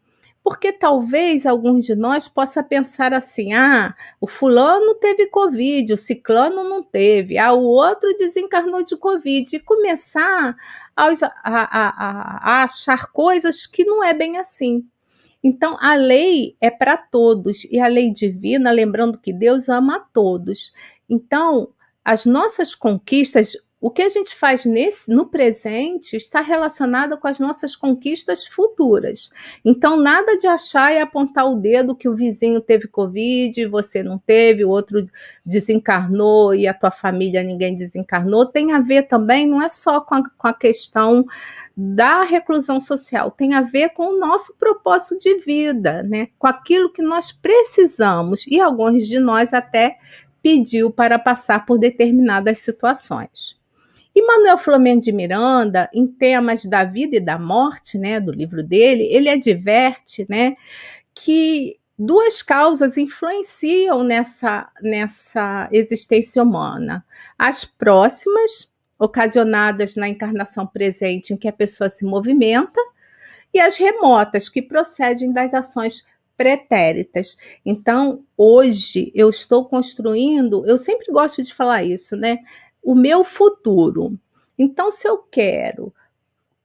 Porque talvez alguns de nós possa pensar assim: ah, o fulano teve Covid, o ciclano não teve, ah, o outro desencarnou de Covid, e começar a, a, a, a achar coisas que não é bem assim. Então, a lei é para todos e a lei divina, lembrando que Deus ama a todos. Então, as nossas conquistas, o que a gente faz nesse, no presente está relacionado com as nossas conquistas futuras. Então, nada de achar e apontar o dedo que o vizinho teve Covid, você não teve, o outro desencarnou e a tua família ninguém desencarnou. Tem a ver também, não é só com a, com a questão da reclusão social tem a ver com o nosso propósito de vida, né? com aquilo que nós precisamos, e alguns de nós até pediu para passar por determinadas situações. E Manuel Flamengo de Miranda, em temas da vida e da morte, né, do livro dele, ele adverte, né, que duas causas influenciam nessa nessa existência humana: as próximas ocasionadas na encarnação presente em que a pessoa se movimenta, e as remotas, que procedem das ações pretéritas. Então, hoje eu estou construindo, eu sempre gosto de falar isso, né? O meu futuro. Então, se eu quero,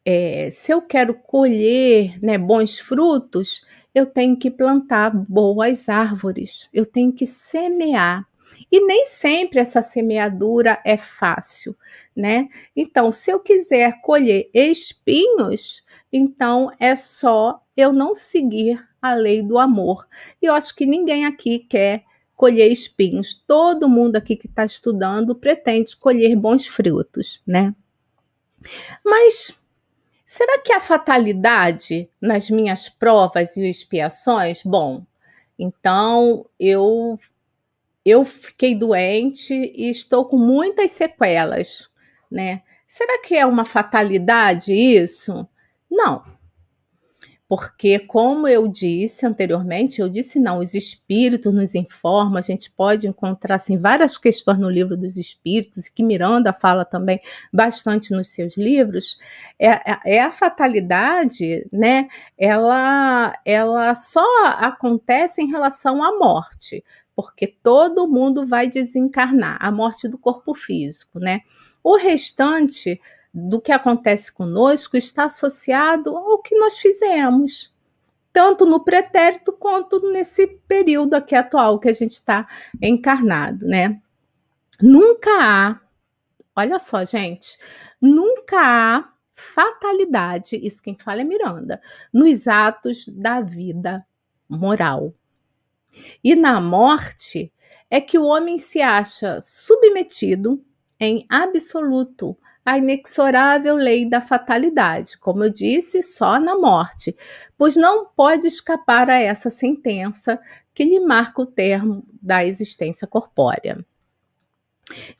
é, se eu quero colher né, bons frutos, eu tenho que plantar boas árvores, eu tenho que semear. E nem sempre essa semeadura é fácil, né? Então, se eu quiser colher espinhos, então é só eu não seguir a lei do amor. E eu acho que ninguém aqui quer colher espinhos. Todo mundo aqui que está estudando pretende colher bons frutos, né? Mas será que a fatalidade nas minhas provas e expiações? Bom, então eu eu fiquei doente e estou com muitas sequelas, né? Será que é uma fatalidade isso? Não. Porque, como eu disse anteriormente, eu disse não, os espíritos nos informam, a gente pode encontrar assim, várias questões no livro dos espíritos, que Miranda fala também bastante nos seus livros, é, é, é a fatalidade, né? Ela, ela só acontece em relação à morte porque todo mundo vai desencarnar, a morte do corpo físico, né? O restante do que acontece conosco está associado ao que nós fizemos, tanto no pretérito quanto nesse período aqui atual que a gente está encarnado, né? Nunca há, olha só, gente, nunca há fatalidade, isso quem fala é Miranda, nos atos da vida moral. E na morte é que o homem se acha submetido em absoluto à inexorável lei da fatalidade, como eu disse, só na morte, pois não pode escapar a essa sentença que lhe marca o termo da existência corpórea.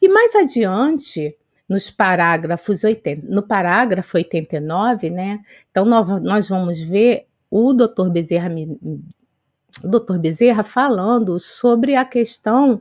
E mais adiante, nos parágrafos 80, no parágrafo 89, né? Então nós vamos ver o Dr. Bezerra doutor Bezerra falando sobre a questão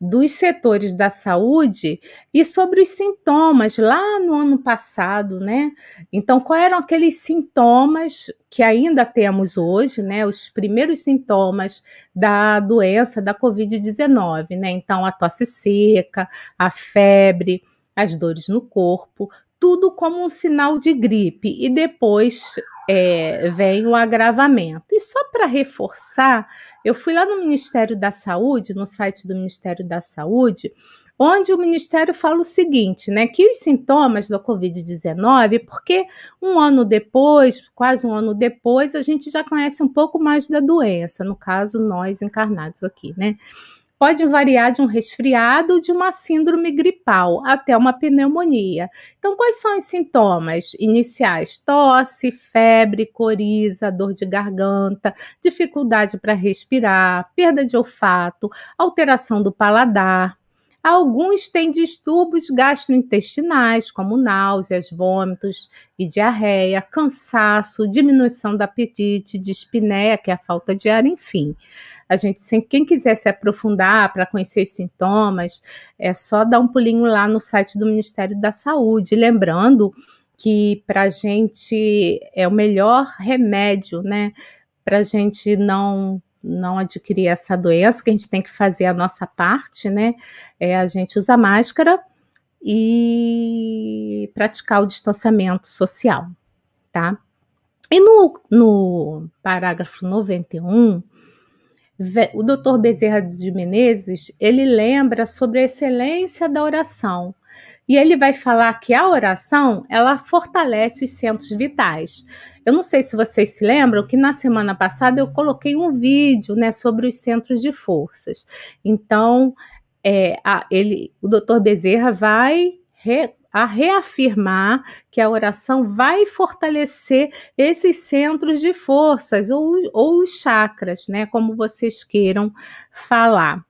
dos setores da saúde e sobre os sintomas lá no ano passado, né? Então, quais eram aqueles sintomas que ainda temos hoje, né? Os primeiros sintomas da doença da Covid-19, né? Então, a tosse seca, a febre, as dores no corpo, tudo como um sinal de gripe e depois é, vem o agravamento. E só para reforçar, eu fui lá no Ministério da Saúde, no site do Ministério da Saúde, onde o Ministério fala o seguinte, né, que os sintomas da Covid-19, porque um ano depois, quase um ano depois, a gente já conhece um pouco mais da doença, no caso, nós encarnados aqui, né? Pode variar de um resfriado, de uma síndrome gripal, até uma pneumonia. Então, quais são os sintomas iniciais? Tosse, febre, coriza, dor de garganta, dificuldade para respirar, perda de olfato, alteração do paladar. Alguns têm distúrbios gastrointestinais, como náuseas, vômitos e diarreia, cansaço, diminuição do apetite, dispneia, que é a falta de ar, enfim. A gente quem quiser se aprofundar para conhecer os sintomas, é só dar um pulinho lá no site do Ministério da Saúde. Lembrando que para a gente é o melhor remédio, né? Para a gente não não adquirir essa doença, que a gente tem que fazer a nossa parte, né? É, a gente usa máscara e praticar o distanciamento social, tá? E no, no parágrafo 91, o doutor Bezerra de Menezes, ele lembra sobre a excelência da oração. E ele vai falar que a oração, ela fortalece os centros vitais. Eu não sei se vocês se lembram que na semana passada eu coloquei um vídeo, né, sobre os centros de forças. Então, é, a, ele, o doutor Bezerra vai re, a reafirmar que a oração vai fortalecer esses centros de forças ou, ou os chakras, né? Como vocês queiram falar.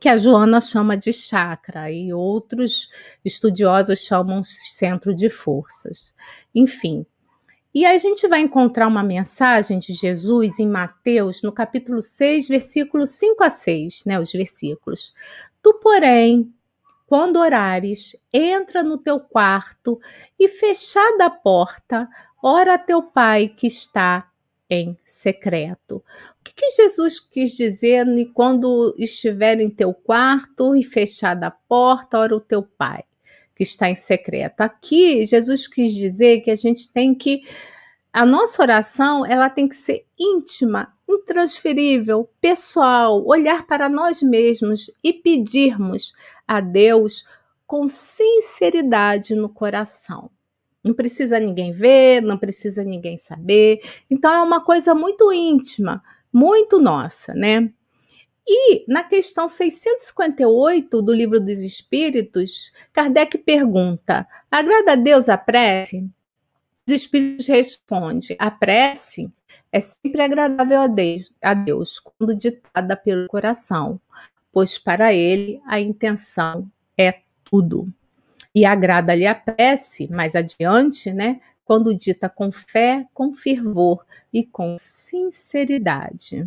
Que a Joana chama de chakra e outros estudiosos chamam centro de forças. Enfim, e a gente vai encontrar uma mensagem de Jesus em Mateus, no capítulo 6, versículos 5 a 6, né, os versículos. Tu, porém, quando orares, entra no teu quarto e, fechada a porta, ora a teu pai que está em secreto. O que, que Jesus quis dizer quando estiver em teu quarto e fechada a porta, ora o teu pai que está em secreto? Aqui, Jesus quis dizer que a gente tem que a nossa oração ela tem que ser íntima, intransferível, pessoal, olhar para nós mesmos e pedirmos a Deus com sinceridade no coração. Não precisa ninguém ver, não precisa ninguém saber. Então é uma coisa muito íntima, muito nossa, né? E na questão 658 do Livro dos Espíritos, Kardec pergunta: agrada a Deus a prece? Os Espíritos respondem: a prece é sempre agradável a Deus, a Deus quando ditada pelo coração, pois para ele a intenção é tudo. E agrada-lhe a prece, mais adiante, né? Quando dita com fé, com fervor e com sinceridade.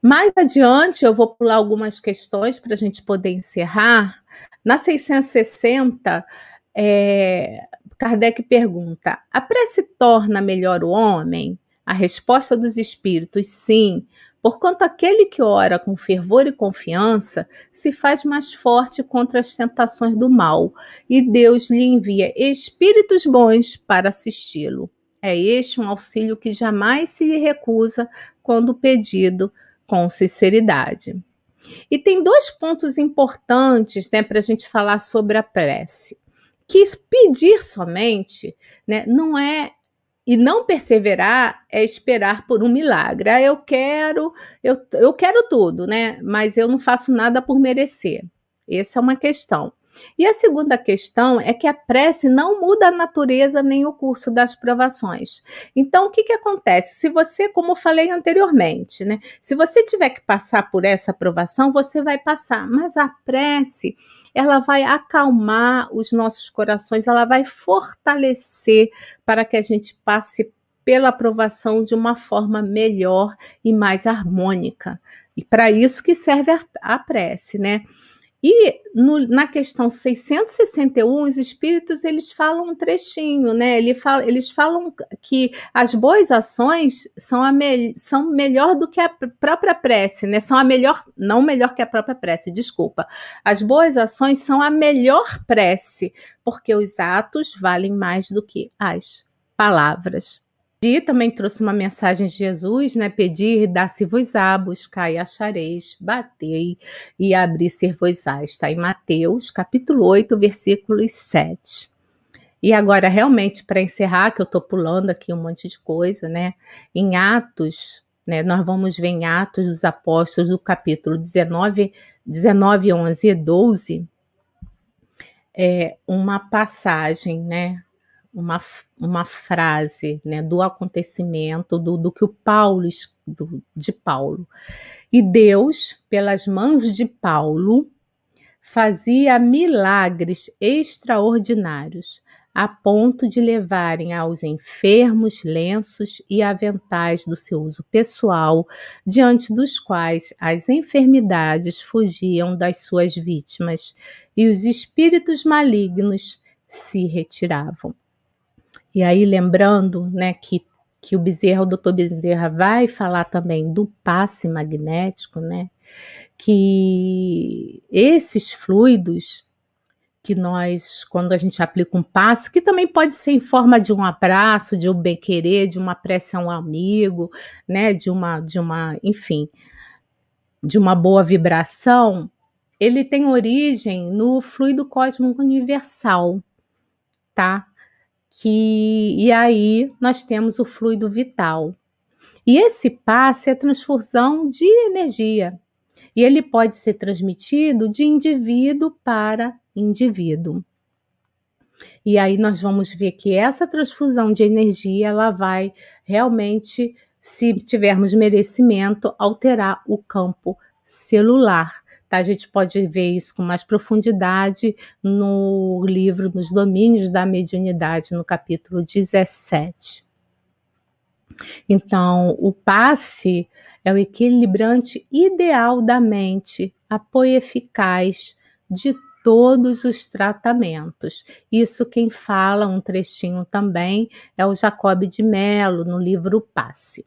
Mais adiante, eu vou pular algumas questões para a gente poder encerrar. Na 660, é, Kardec pergunta: a prece torna melhor o homem? A resposta dos espíritos, sim, Porquanto aquele que ora com fervor e confiança se faz mais forte contra as tentações do mal, e Deus lhe envia espíritos bons para assisti-lo. É este um auxílio que jamais se lhe recusa quando pedido com sinceridade. E tem dois pontos importantes né, para a gente falar sobre a prece. Que pedir somente né, não é e não perseverar é esperar por um milagre. Ah, eu quero, eu, eu quero tudo, né? Mas eu não faço nada por merecer. Essa é uma questão. E a segunda questão é que a prece não muda a natureza nem o curso das provações. Então, o que, que acontece? Se você, como eu falei anteriormente, né? Se você tiver que passar por essa provação, você vai passar. Mas a prece, ela vai acalmar os nossos corações, ela vai fortalecer para que a gente passe pela aprovação de uma forma melhor e mais harmônica. E para isso que serve a, a prece, né? E no, na questão 661, os espíritos eles falam um trechinho, né? Ele fala, eles falam que as boas ações são, a me, são melhor do que a própria prece, né? São a melhor, não melhor que a própria prece, desculpa. As boas ações são a melhor prece, porque os atos valem mais do que as palavras. E também trouxe uma mensagem de Jesus, né? Pedir, dar-se-vos-á, buscar e achareis, batei e abrir-se-vos-á. Está em Mateus, capítulo 8, versículos 7. E agora, realmente, para encerrar, que eu estou pulando aqui um monte de coisa, né? Em Atos, né? Nós vamos ver em Atos dos Apóstolos, do capítulo 19, 19 11 e 12, é, uma passagem, né? Uma, uma frase né, do acontecimento, do, do que o Paulo, do, de Paulo. E Deus, pelas mãos de Paulo, fazia milagres extraordinários, a ponto de levarem aos enfermos lenços e aventais do seu uso pessoal, diante dos quais as enfermidades fugiam das suas vítimas e os espíritos malignos se retiravam. E aí, lembrando né, que, que o Bezerra, o doutor Bezerra, vai falar também do passe magnético, né? Que esses fluidos que nós, quando a gente aplica um passe, que também pode ser em forma de um abraço, de um bem-querer, de uma prece a um amigo, né? De uma, de uma, enfim, de uma boa vibração, ele tem origem no fluido cósmico universal, tá? Que e aí nós temos o fluido vital. E esse passe é transfusão de energia. E ele pode ser transmitido de indivíduo para indivíduo. E aí nós vamos ver que essa transfusão de energia ela vai realmente, se tivermos merecimento, alterar o campo celular Tá? A gente pode ver isso com mais profundidade no livro Nos Domínios da Mediunidade, no capítulo 17. Então, o passe é o equilibrante ideal da mente, apoio eficaz de todos os tratamentos. Isso quem fala um trechinho também é o Jacob de Mello no livro Passe.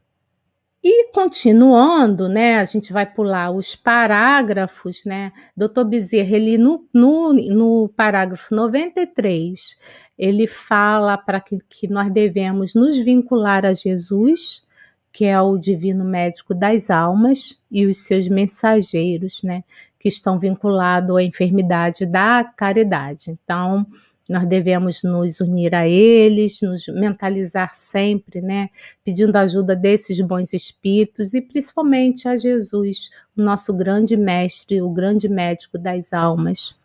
E continuando, né, a gente vai pular os parágrafos, né? Doutor Bezerra, ele no, no, no parágrafo 93, ele fala para que, que nós devemos nos vincular a Jesus, que é o divino médico das almas, e os seus mensageiros, né, que estão vinculados à enfermidade da caridade. Então, nós devemos nos unir a eles, nos mentalizar sempre, né? Pedindo ajuda desses bons espíritos e principalmente a Jesus, o nosso grande mestre, o grande médico das almas.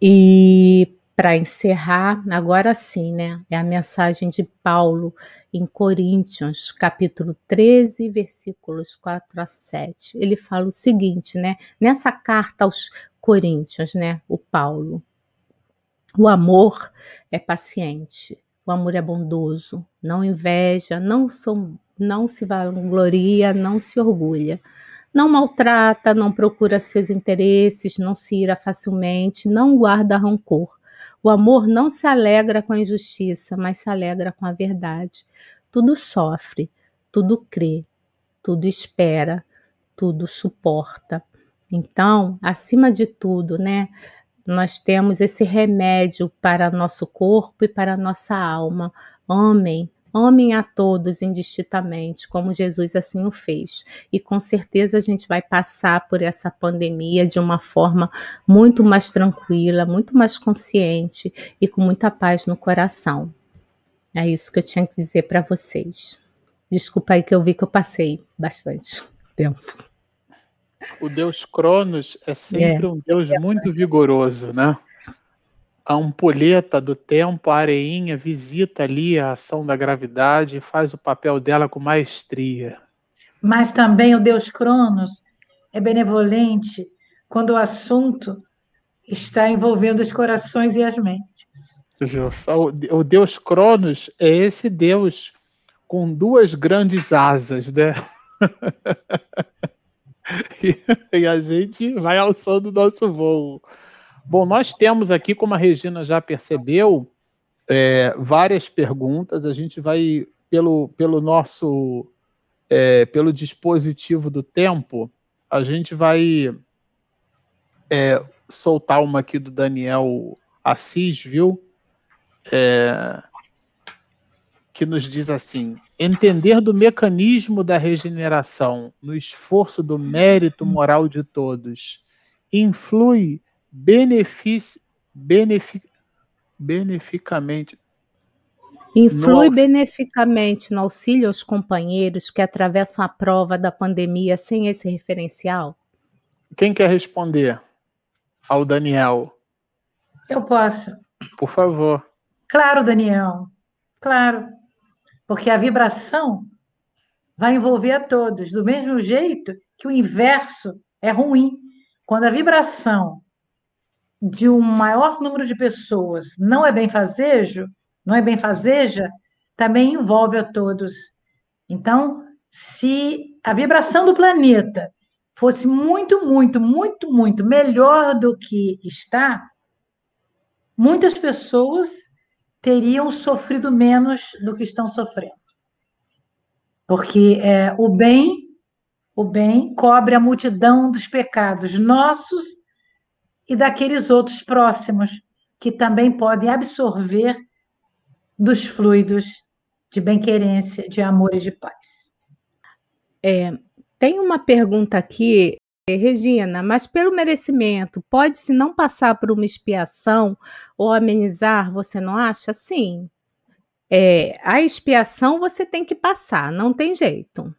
E para encerrar, agora sim, né? É a mensagem de Paulo em Coríntios, capítulo 13, versículos 4 a 7. Ele fala o seguinte, né? Nessa carta aos Coríntios, né? O Paulo o amor é paciente, o amor é bondoso, não inveja, não, som, não se vangloria, não se orgulha, não maltrata, não procura seus interesses, não se ira facilmente, não guarda rancor. O amor não se alegra com a injustiça, mas se alegra com a verdade. Tudo sofre, tudo crê, tudo espera, tudo suporta. Então, acima de tudo, né, nós temos esse remédio para nosso corpo e para nossa alma. Amem, amem a todos indistintamente, como Jesus assim o fez. E com certeza a gente vai passar por essa pandemia de uma forma muito mais tranquila, muito mais consciente e com muita paz no coração. É isso que eu tinha que dizer para vocês. Desculpa aí que eu vi que eu passei bastante tempo. O Deus Cronos é sempre é. um Deus muito vigoroso, né? A ampulheta do tempo, a areinha, visita ali a ação da gravidade e faz o papel dela com maestria. Mas também o Deus Cronos é benevolente quando o assunto está envolvendo os corações e as mentes. O Deus Cronos é esse Deus com duas grandes asas, né? e, a gente vai alçando o nosso voo. Bom, nós temos aqui, como a Regina já percebeu, é, várias perguntas. A gente vai, pelo, pelo nosso, é, pelo dispositivo do tempo, a gente vai é, soltar uma aqui do Daniel Assis, viu? É, que nos diz assim: entender do mecanismo da regeneração no esforço do mérito moral de todos influi benefic, benefic, beneficamente. Influi no beneficamente no auxílio aos companheiros que atravessam a prova da pandemia sem esse referencial? Quem quer responder? Ao Daniel. Eu posso. Por favor. Claro, Daniel. Claro porque a vibração vai envolver a todos, do mesmo jeito que o inverso é ruim. Quando a vibração de um maior número de pessoas não é benfazejo, não é benfazeja, também envolve a todos. Então, se a vibração do planeta fosse muito, muito, muito, muito melhor do que está, muitas pessoas teriam sofrido menos do que estão sofrendo. Porque é, o bem, o bem cobre a multidão dos pecados nossos e daqueles outros próximos que também podem absorver dos fluidos de bem-querência, de amor e de paz. É, tem uma pergunta aqui Regina, mas pelo merecimento, pode-se não passar por uma expiação ou amenizar, você não acha? Sim. É, a expiação você tem que passar, não tem jeito.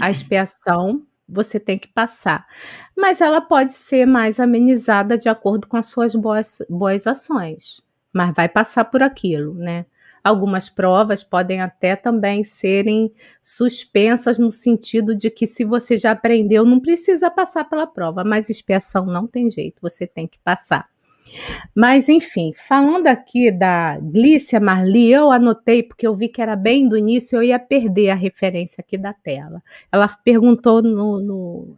A expiação você tem que passar. Mas ela pode ser mais amenizada de acordo com as suas boas, boas ações. Mas vai passar por aquilo, né? Algumas provas podem até também serem suspensas no sentido de que se você já aprendeu, não precisa passar pela prova, mas expiação não tem jeito, você tem que passar. Mas, enfim, falando aqui da Glícia Marli, eu anotei porque eu vi que era bem do início, eu ia perder a referência aqui da tela. Ela perguntou no, no,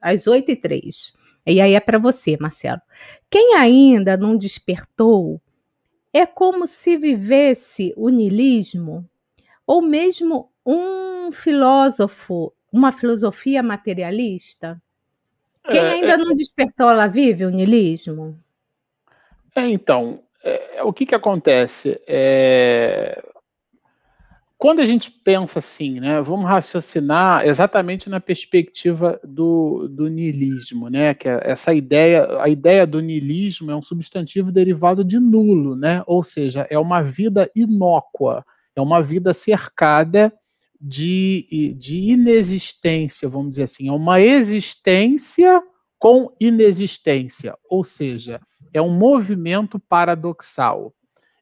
às 8 e 3 E aí é para você, Marcelo. Quem ainda não despertou é como se vivesse o niilismo, ou mesmo um filósofo, uma filosofia materialista? Quem é, ainda é, não despertou, ela vive o niilismo? É, então, é, o que, que acontece? Quando a gente pensa assim, né, vamos raciocinar exatamente na perspectiva do, do niilismo, né, que é essa ideia, a ideia do niilismo é um substantivo derivado de nulo, né, ou seja, é uma vida inócua, é uma vida cercada de, de inexistência, vamos dizer assim, é uma existência com inexistência, ou seja, é um movimento paradoxal.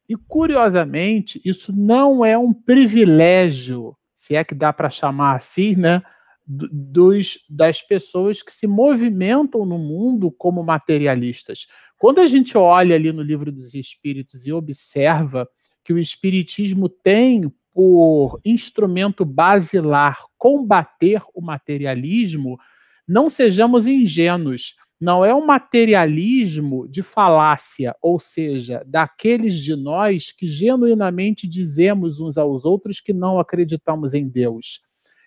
E, curiosamente, isso não é um privilégio, se é que dá para chamar assim, né, dos, das pessoas que se movimentam no mundo como materialistas. Quando a gente olha ali no livro dos Espíritos e observa que o Espiritismo tem por instrumento basilar combater o materialismo, não sejamos ingênuos não é um materialismo de falácia, ou seja, daqueles de nós que genuinamente dizemos uns aos outros que não acreditamos em Deus.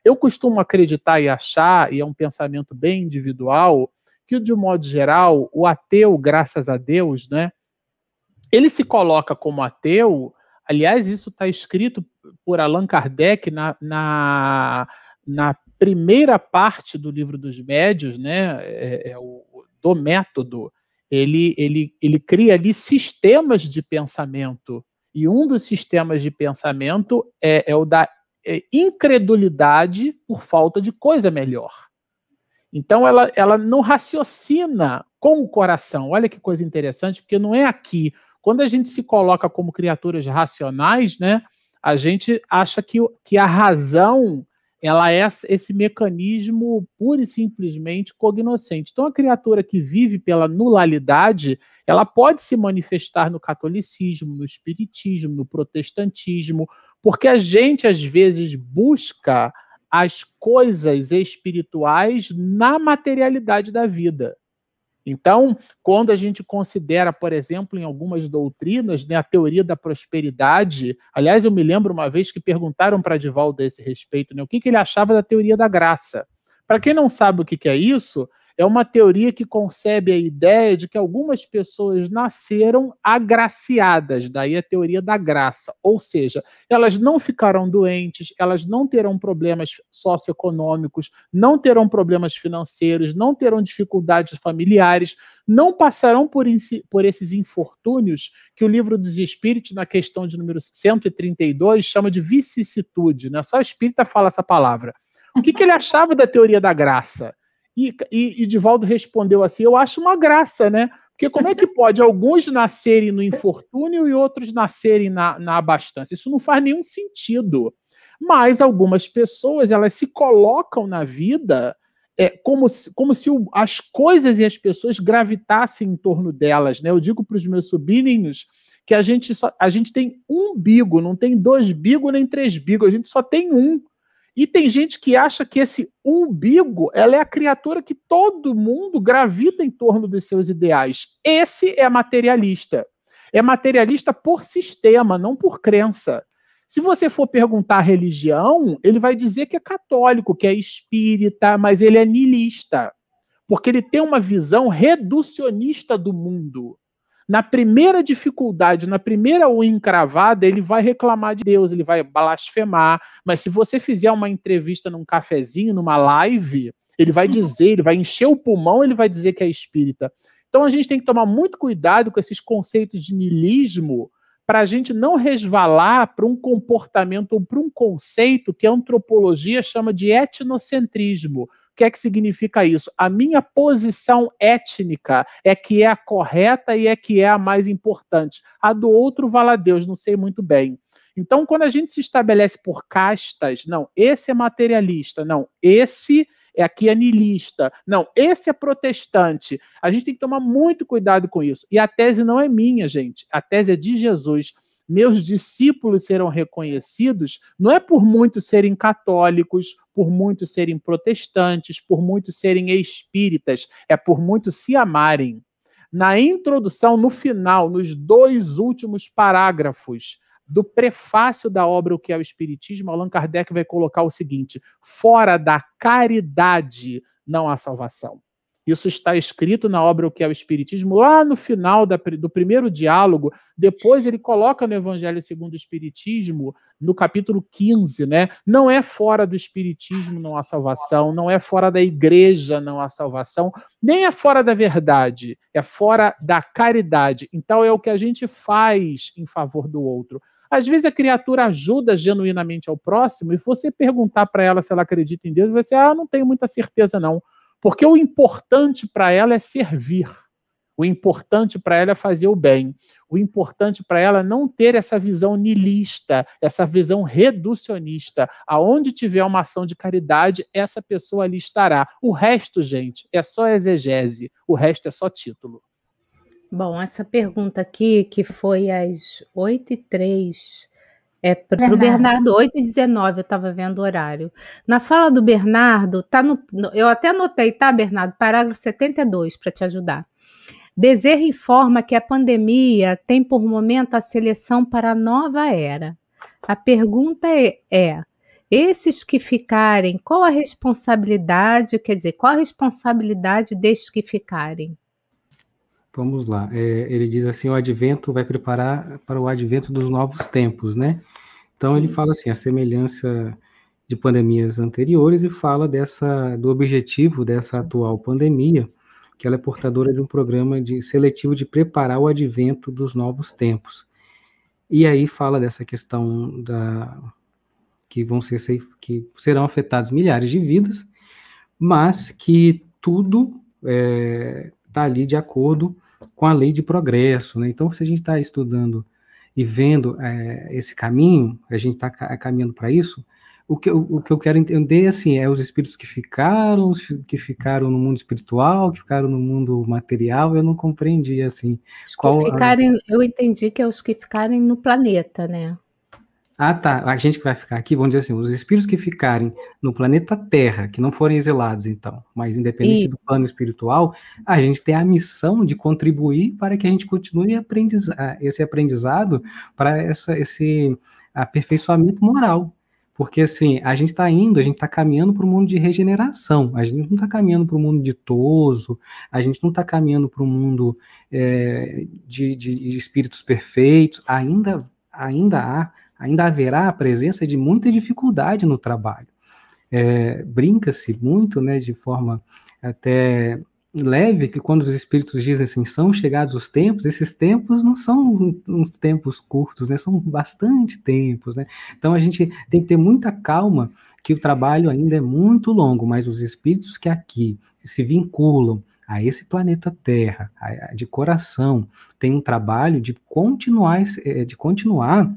Eu costumo acreditar e achar, e é um pensamento bem individual, que de modo geral, o ateu, graças a Deus, né, ele se coloca como ateu. Aliás, isso está escrito por Allan Kardec na, na, na, primeira parte do livro dos médios, né, é, é o, do método. Ele, ele, ele cria ali sistemas de pensamento. E um dos sistemas de pensamento é, é o da é, incredulidade por falta de coisa melhor. Então, ela, ela não raciocina com o coração. Olha que coisa interessante, porque não é aqui quando a gente se coloca como criaturas racionais, né, a gente acha que, que a razão ela é esse mecanismo pura e simplesmente cognoscente. Então, a criatura que vive pela nulidade, ela pode se manifestar no catolicismo, no espiritismo, no protestantismo, porque a gente às vezes busca as coisas espirituais na materialidade da vida. Então, quando a gente considera, por exemplo, em algumas doutrinas, né, a teoria da prosperidade, aliás, eu me lembro uma vez que perguntaram para Divaldo a esse respeito, né, o que, que ele achava da teoria da graça. Para quem não sabe o que, que é isso, é uma teoria que concebe a ideia de que algumas pessoas nasceram agraciadas, daí a teoria da graça, ou seja, elas não ficarão doentes, elas não terão problemas socioeconômicos, não terão problemas financeiros, não terão dificuldades familiares, não passarão por, por esses infortúnios que o livro dos Espíritos, na questão de número 132, chama de vicissitude, né? Só espírita fala essa palavra. O que, que ele achava da teoria da graça? E, e, e Divaldo respondeu assim: Eu acho uma graça, né? Porque como é que pode alguns nascerem no infortúnio e outros nascerem na, na abastança? Isso não faz nenhum sentido. Mas algumas pessoas elas se colocam na vida é, como se, como se o, as coisas e as pessoas gravitassem em torno delas. Né? Eu digo para os meus sobrinhos que a gente, só, a gente tem um bigo, não tem dois bigos nem três bigos, a gente só tem um. E tem gente que acha que esse umbigo ela é a criatura que todo mundo gravita em torno dos seus ideais. Esse é materialista. É materialista por sistema, não por crença. Se você for perguntar religião, ele vai dizer que é católico, que é espírita, mas ele é nilista. Porque ele tem uma visão reducionista do mundo. Na primeira dificuldade, na primeira unha encravada, ele vai reclamar de Deus, ele vai blasfemar. Mas se você fizer uma entrevista num cafezinho, numa live, ele vai dizer, ele vai encher o pulmão, ele vai dizer que é espírita. Então a gente tem que tomar muito cuidado com esses conceitos de niilismo para a gente não resvalar para um comportamento ou para um conceito que a antropologia chama de etnocentrismo que é que significa isso? A minha posição étnica é que é a correta e é que é a mais importante. A do outro, vala Deus, não sei muito bem. Então, quando a gente se estabelece por castas, não, esse é materialista, não, esse é aqui anilista, não, esse é protestante. A gente tem que tomar muito cuidado com isso. E a tese não é minha, gente, a tese é de Jesus meus discípulos serão reconhecidos, não é por muitos serem católicos, por muitos serem protestantes, por muitos serem espíritas, é por muitos se amarem. Na introdução, no final, nos dois últimos parágrafos do prefácio da obra O que é o Espiritismo, Allan Kardec vai colocar o seguinte: fora da caridade não há salvação. Isso está escrito na obra O que é o Espiritismo, lá no final da, do primeiro diálogo. Depois ele coloca no Evangelho segundo o Espiritismo, no capítulo 15, né? Não é fora do Espiritismo não há salvação, não é fora da igreja não há salvação, nem é fora da verdade, é fora da caridade. Então é o que a gente faz em favor do outro. Às vezes a criatura ajuda genuinamente ao próximo e você perguntar para ela se ela acredita em Deus, você, ah, não tenho muita certeza não. Porque o importante para ela é servir. O importante para ela é fazer o bem. O importante para ela é não ter essa visão nilista, essa visão reducionista. Aonde tiver uma ação de caridade, essa pessoa ali estará. O resto, gente, é só exegese. O resto é só título. Bom, essa pergunta aqui, que foi às 8 e 3 é para o Bernardo 8 e 19, eu estava vendo o horário. Na fala do Bernardo, tá no, eu até anotei, tá, Bernardo? Parágrafo 72, para te ajudar. Bezerra informa que a pandemia tem por momento a seleção para a nova era. A pergunta é, é esses que ficarem, qual a responsabilidade, quer dizer, qual a responsabilidade destes que ficarem? Vamos lá. É, ele diz assim: o advento vai preparar para o advento dos novos tempos, né? Então ele fala assim: a semelhança de pandemias anteriores e fala dessa do objetivo dessa atual pandemia, que ela é portadora de um programa de seletivo de preparar o advento dos novos tempos. E aí fala dessa questão da que vão ser que serão afetados milhares de vidas, mas que tudo está é, tá ali de acordo com a lei de progresso. Né? Então, se a gente está estudando e vendo é, esse caminho, a gente está caminhando para isso, o que, eu, o que eu quero entender assim, é os espíritos que ficaram, que ficaram no mundo espiritual, que ficaram no mundo material, eu não compreendi assim. Os qual ficarem, a... eu entendi que é os que ficarem no planeta, né? Ah, tá. A gente que vai ficar aqui, vamos dizer assim, os espíritos que ficarem no planeta Terra, que não forem exilados, então, mas independente e... do plano espiritual, a gente tem a missão de contribuir para que a gente continue aprendiz... esse aprendizado para essa, esse aperfeiçoamento moral. Porque, assim, a gente está indo, a gente está caminhando para o mundo de regeneração, a gente não está caminhando para o mundo ditoso, a gente não está caminhando para o mundo é, de, de espíritos perfeitos, ainda, ainda há ainda haverá a presença de muita dificuldade no trabalho. É, Brinca-se muito, né, de forma até leve, que quando os espíritos dizem assim, são chegados os tempos, esses tempos não são uns tempos curtos, né, são bastante tempos, né, então a gente tem que ter muita calma, que o trabalho ainda é muito longo, mas os espíritos que aqui se vinculam a esse planeta Terra, de coração, tem um trabalho de continuar, é, de continuar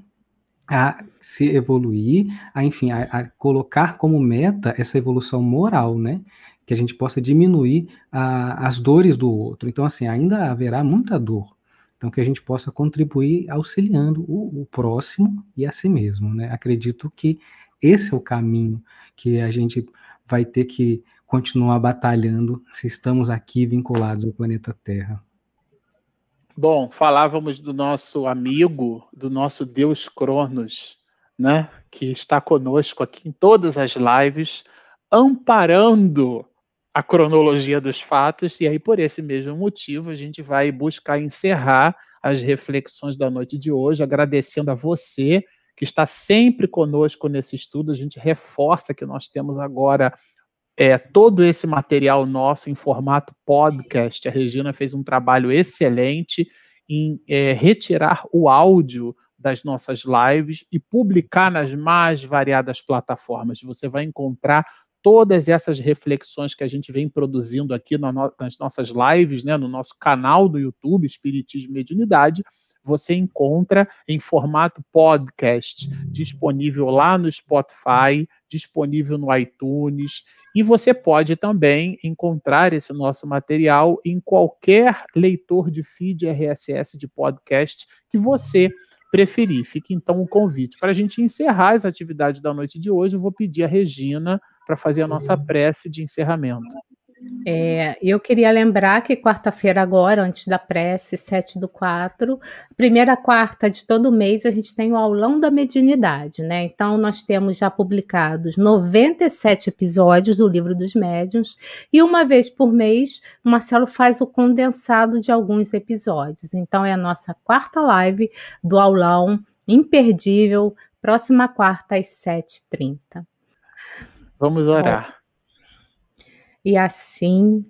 a se evoluir, a, enfim, a, a, colocar como meta essa evolução moral, né? Que a gente possa diminuir a, as dores do outro. Então, assim, ainda haverá muita dor. Então, que a gente possa contribuir auxiliando o, o próximo e a si mesmo, né? Acredito que esse é o caminho que a gente vai ter que continuar batalhando se estamos aqui vinculados ao planeta Terra. Bom, falávamos do nosso amigo, do nosso Deus Cronos, né? Que está conosco aqui em todas as lives, amparando a cronologia dos fatos, e aí, por esse mesmo motivo, a gente vai buscar encerrar as reflexões da noite de hoje, agradecendo a você que está sempre conosco nesse estudo. A gente reforça que nós temos agora é, todo esse material nosso em formato podcast. A Regina fez um trabalho excelente em é, retirar o áudio das nossas lives e publicar nas mais variadas plataformas. Você vai encontrar todas essas reflexões que a gente vem produzindo aqui nas nossas lives, né, no nosso canal do YouTube, Espiritismo e Mediunidade, você encontra em formato podcast, disponível lá no Spotify, disponível no iTunes, e você pode também encontrar esse nosso material em qualquer leitor de feed RSS de podcast que você preferir. Fica então o convite. Para a gente encerrar as atividades da noite de hoje, eu vou pedir a Regina para fazer a nossa prece de encerramento. É, eu queria lembrar que quarta-feira, agora, antes da prece, 7 do 4, primeira quarta de todo mês, a gente tem o aulão da mediunidade, né? Então, nós temos já publicados 97 episódios do Livro dos Médiuns, e uma vez por mês, o Marcelo faz o condensado de alguns episódios. Então, é a nossa quarta live do aulão imperdível, próxima quarta, às 7h30. Vamos orar. E assim,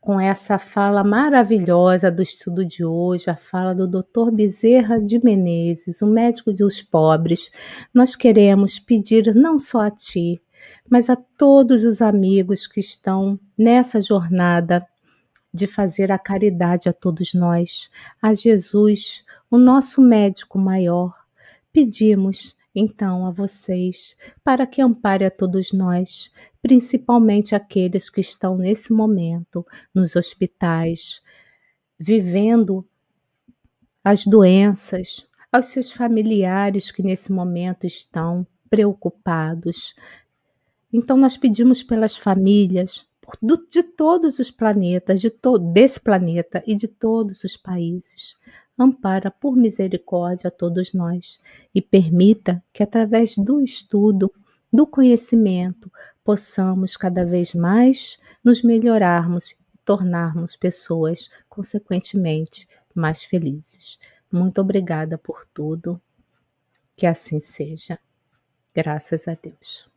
com essa fala maravilhosa do estudo de hoje, a fala do Dr. Bezerra de Menezes, o médico dos pobres, nós queremos pedir não só a ti, mas a todos os amigos que estão nessa jornada de fazer a caridade a todos nós, a Jesus, o nosso médico maior. Pedimos então a vocês para que ampare a todos nós, principalmente aqueles que estão nesse momento nos hospitais, vivendo as doenças, aos seus familiares que nesse momento estão preocupados. Então, nós pedimos pelas famílias de todos os planetas, de to desse planeta e de todos os países. ampara por misericórdia a todos nós e permita que, através do estudo, do conhecimento, possamos cada vez mais nos melhorarmos e tornarmos pessoas, consequentemente, mais felizes. Muito obrigada por tudo. Que assim seja. Graças a Deus.